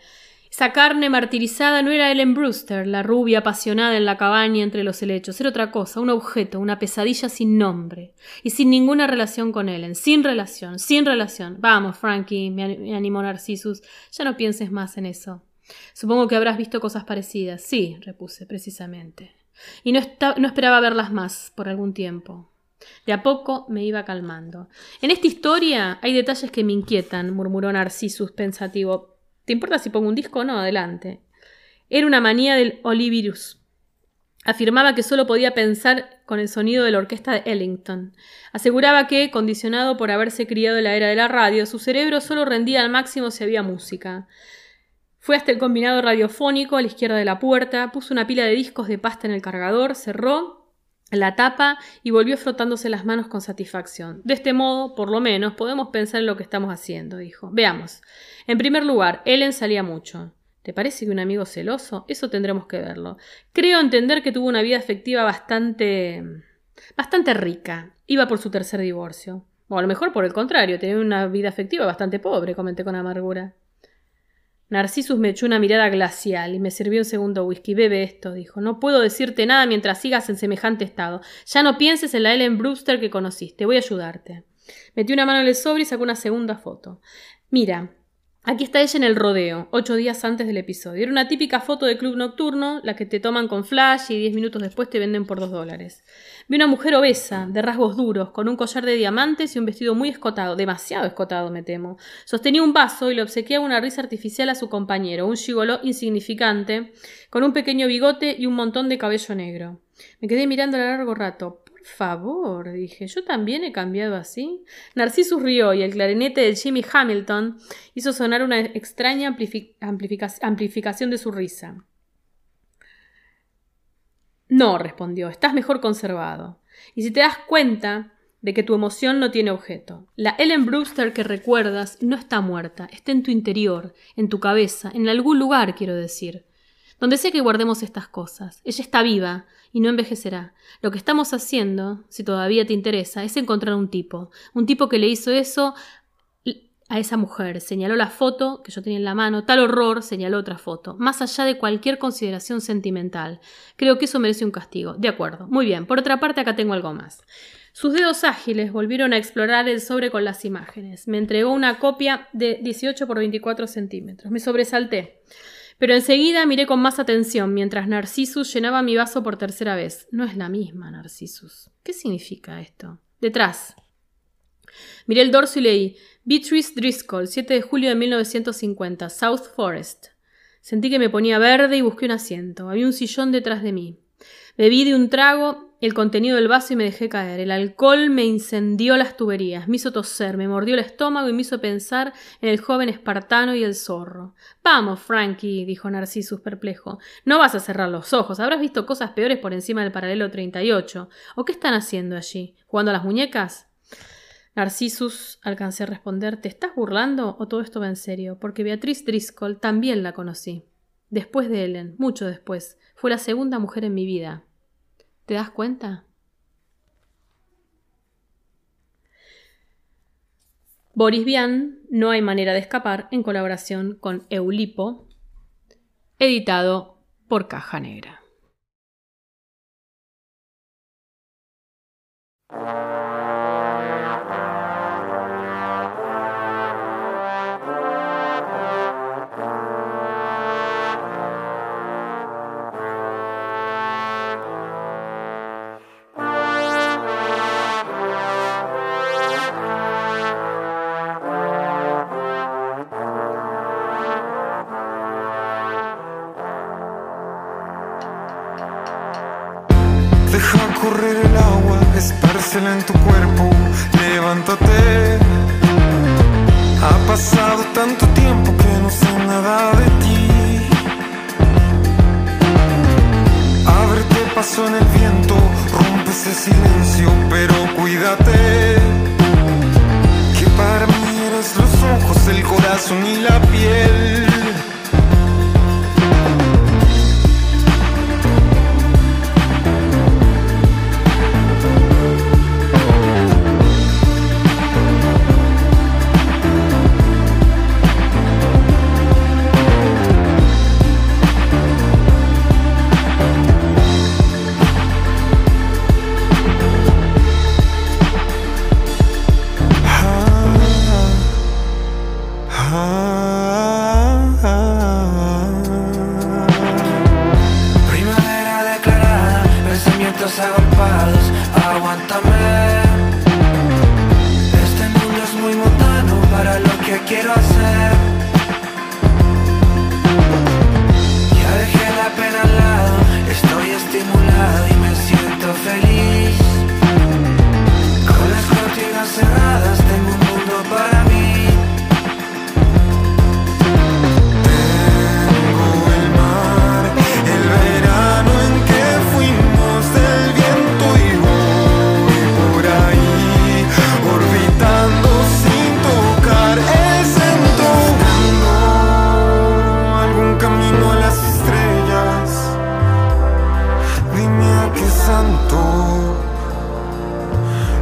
Esa carne martirizada no era Ellen Brewster, la rubia apasionada en la cabaña entre los helechos. Era otra cosa, un objeto, una pesadilla sin nombre. Y sin ninguna relación con Ellen. Sin relación, sin relación. Vamos, Frankie, me animó Narcissus. Ya no pienses más en eso. Supongo que habrás visto cosas parecidas. Sí, repuse, precisamente. Y no, no esperaba verlas más por algún tiempo. De a poco me iba calmando. En esta historia hay detalles que me inquietan, murmuró Narcissus pensativo. ¿Te importa si pongo un disco o no? Adelante. Era una manía del Olivirus. Afirmaba que solo podía pensar con el sonido de la orquesta de Ellington. Aseguraba que, condicionado por haberse criado en la era de la radio, su cerebro solo rendía al máximo si había música. Fue hasta el combinado radiofónico a la izquierda de la puerta, puso una pila de discos de pasta en el cargador, cerró la tapa y volvió frotándose las manos con satisfacción. De este modo, por lo menos, podemos pensar en lo que estamos haciendo, dijo. Veamos. En primer lugar, Ellen salía mucho. ¿Te parece que un amigo celoso? Eso tendremos que verlo. Creo entender que tuvo una vida afectiva bastante. bastante rica. Iba por su tercer divorcio. O a lo mejor por el contrario, tenía una vida afectiva bastante pobre, comenté con amargura. Narcissus me echó una mirada glacial y me sirvió un segundo whisky. Bebe esto, dijo. No puedo decirte nada mientras sigas en semejante estado. Ya no pienses en la Ellen Brewster que conociste. Voy a ayudarte. Metió una mano en el sobre y sacó una segunda foto. Mira, Aquí está ella en el rodeo, ocho días antes del episodio. Era una típica foto de club nocturno, la que te toman con flash y diez minutos después te venden por dos dólares. Vi una mujer obesa, de rasgos duros, con un collar de diamantes y un vestido muy escotado, demasiado escotado, me temo. Sostenía un vaso y le obsequiaba una risa artificial a su compañero, un gigoló insignificante, con un pequeño bigote y un montón de cabello negro. Me quedé mirando a largo rato favor, dije, ¿yo también he cambiado así? Narciso rió y el clarinete de Jimmy Hamilton hizo sonar una extraña amplificación de su risa. No, respondió, estás mejor conservado. Y si te das cuenta de que tu emoción no tiene objeto. La Ellen Brewster que recuerdas no está muerta, está en tu interior, en tu cabeza, en algún lugar, quiero decir. Donde sé que guardemos estas cosas. Ella está viva, y no envejecerá. Lo que estamos haciendo, si todavía te interesa, es encontrar un tipo, un tipo que le hizo eso a esa mujer, señaló la foto que yo tenía en la mano, tal horror, señaló otra foto, más allá de cualquier consideración sentimental. Creo que eso merece un castigo. De acuerdo. Muy bien. Por otra parte, acá tengo algo más. Sus dedos ágiles volvieron a explorar el sobre con las imágenes. Me entregó una copia de 18 por 24 centímetros. Me sobresalté. Pero enseguida miré con más atención mientras Narcissus llenaba mi vaso por tercera vez. No es la misma, Narcissus. ¿Qué significa esto? Detrás. Miré el dorso y leí Beatrice Driscoll, 7 de julio de 1950, South Forest. Sentí que me ponía verde y busqué un asiento. Había un sillón detrás de mí. Bebí de un trago el contenido del vaso y me dejé caer. El alcohol me incendió las tuberías, me hizo toser, me mordió el estómago y me hizo pensar en el joven espartano y el zorro. Vamos, Frankie, dijo Narcissus perplejo. No vas a cerrar los ojos. Habrás visto cosas peores por encima del paralelo 38. ¿O qué están haciendo allí? ¿Jugando a las muñecas? Narcissus, alcancé a responder, ¿te estás burlando o todo esto va en serio? Porque Beatriz Driscoll también la conocí. Después de Ellen, mucho después. Fue la segunda mujer en mi vida. ¿Te das cuenta? Boris Vian, No hay manera de escapar, en colaboración con Eulipo, editado por Caja Negra. En tu cuerpo, levántate. Ha pasado tanto tiempo que no sé nada de ti. Ábrete paso en el viento, rompe ese silencio, pero cuídate. Que para mí eres los ojos, el corazón y la piel.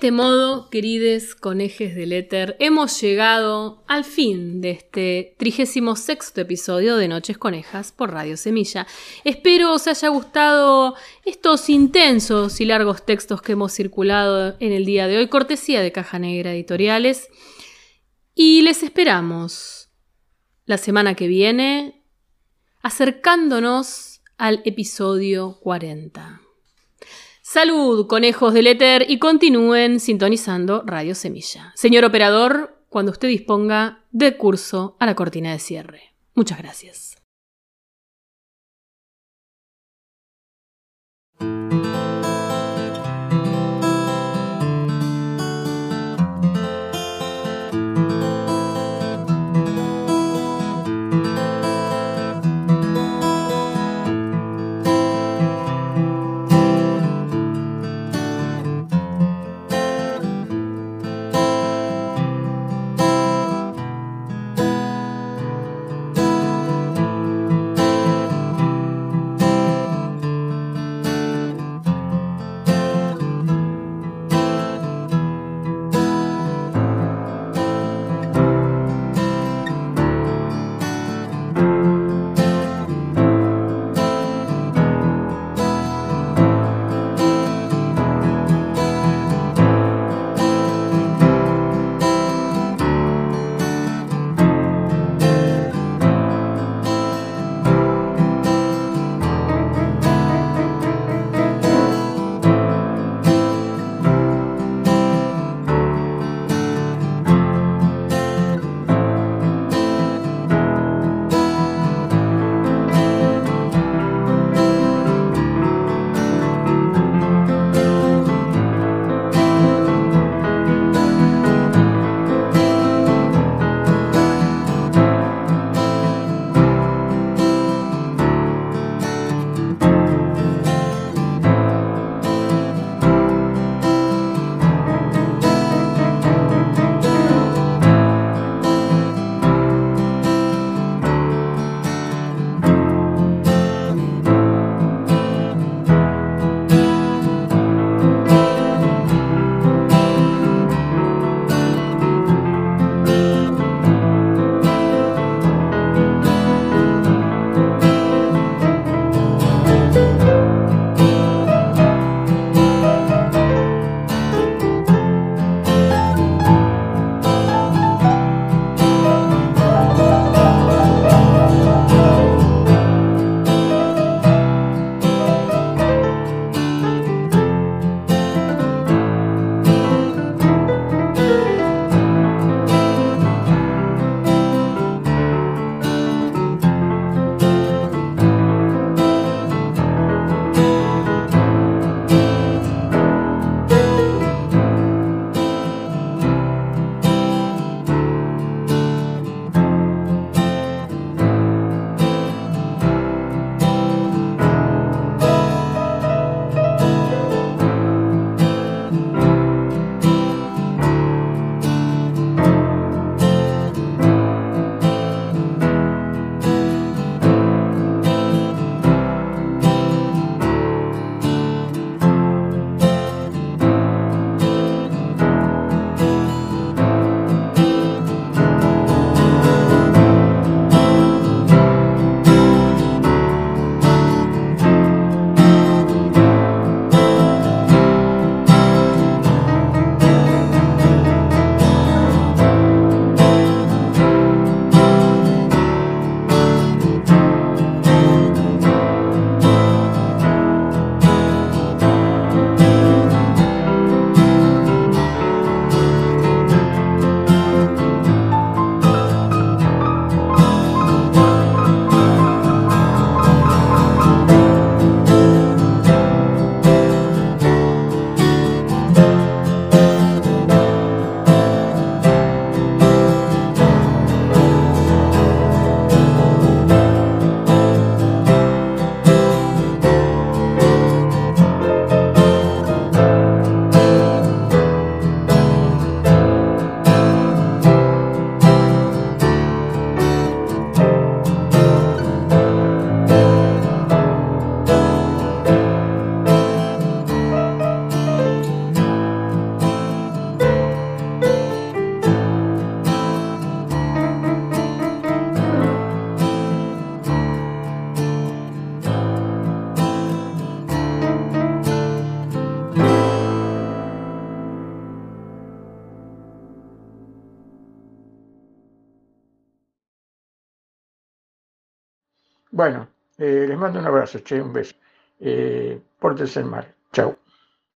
este modo, querides conejes del éter, hemos llegado al fin de este 36 episodio de Noches Conejas por Radio Semilla. Espero os haya gustado estos intensos y largos textos que hemos circulado en el día de hoy, cortesía de Caja Negra Editoriales. Y les esperamos la semana que viene, acercándonos al episodio 40. Salud, conejos del éter, y continúen sintonizando Radio Semilla. Señor operador, cuando usted disponga de curso a la cortina de cierre. Muchas gracias. Mando un abrazo, che, un beso. Eh, pórtense mal.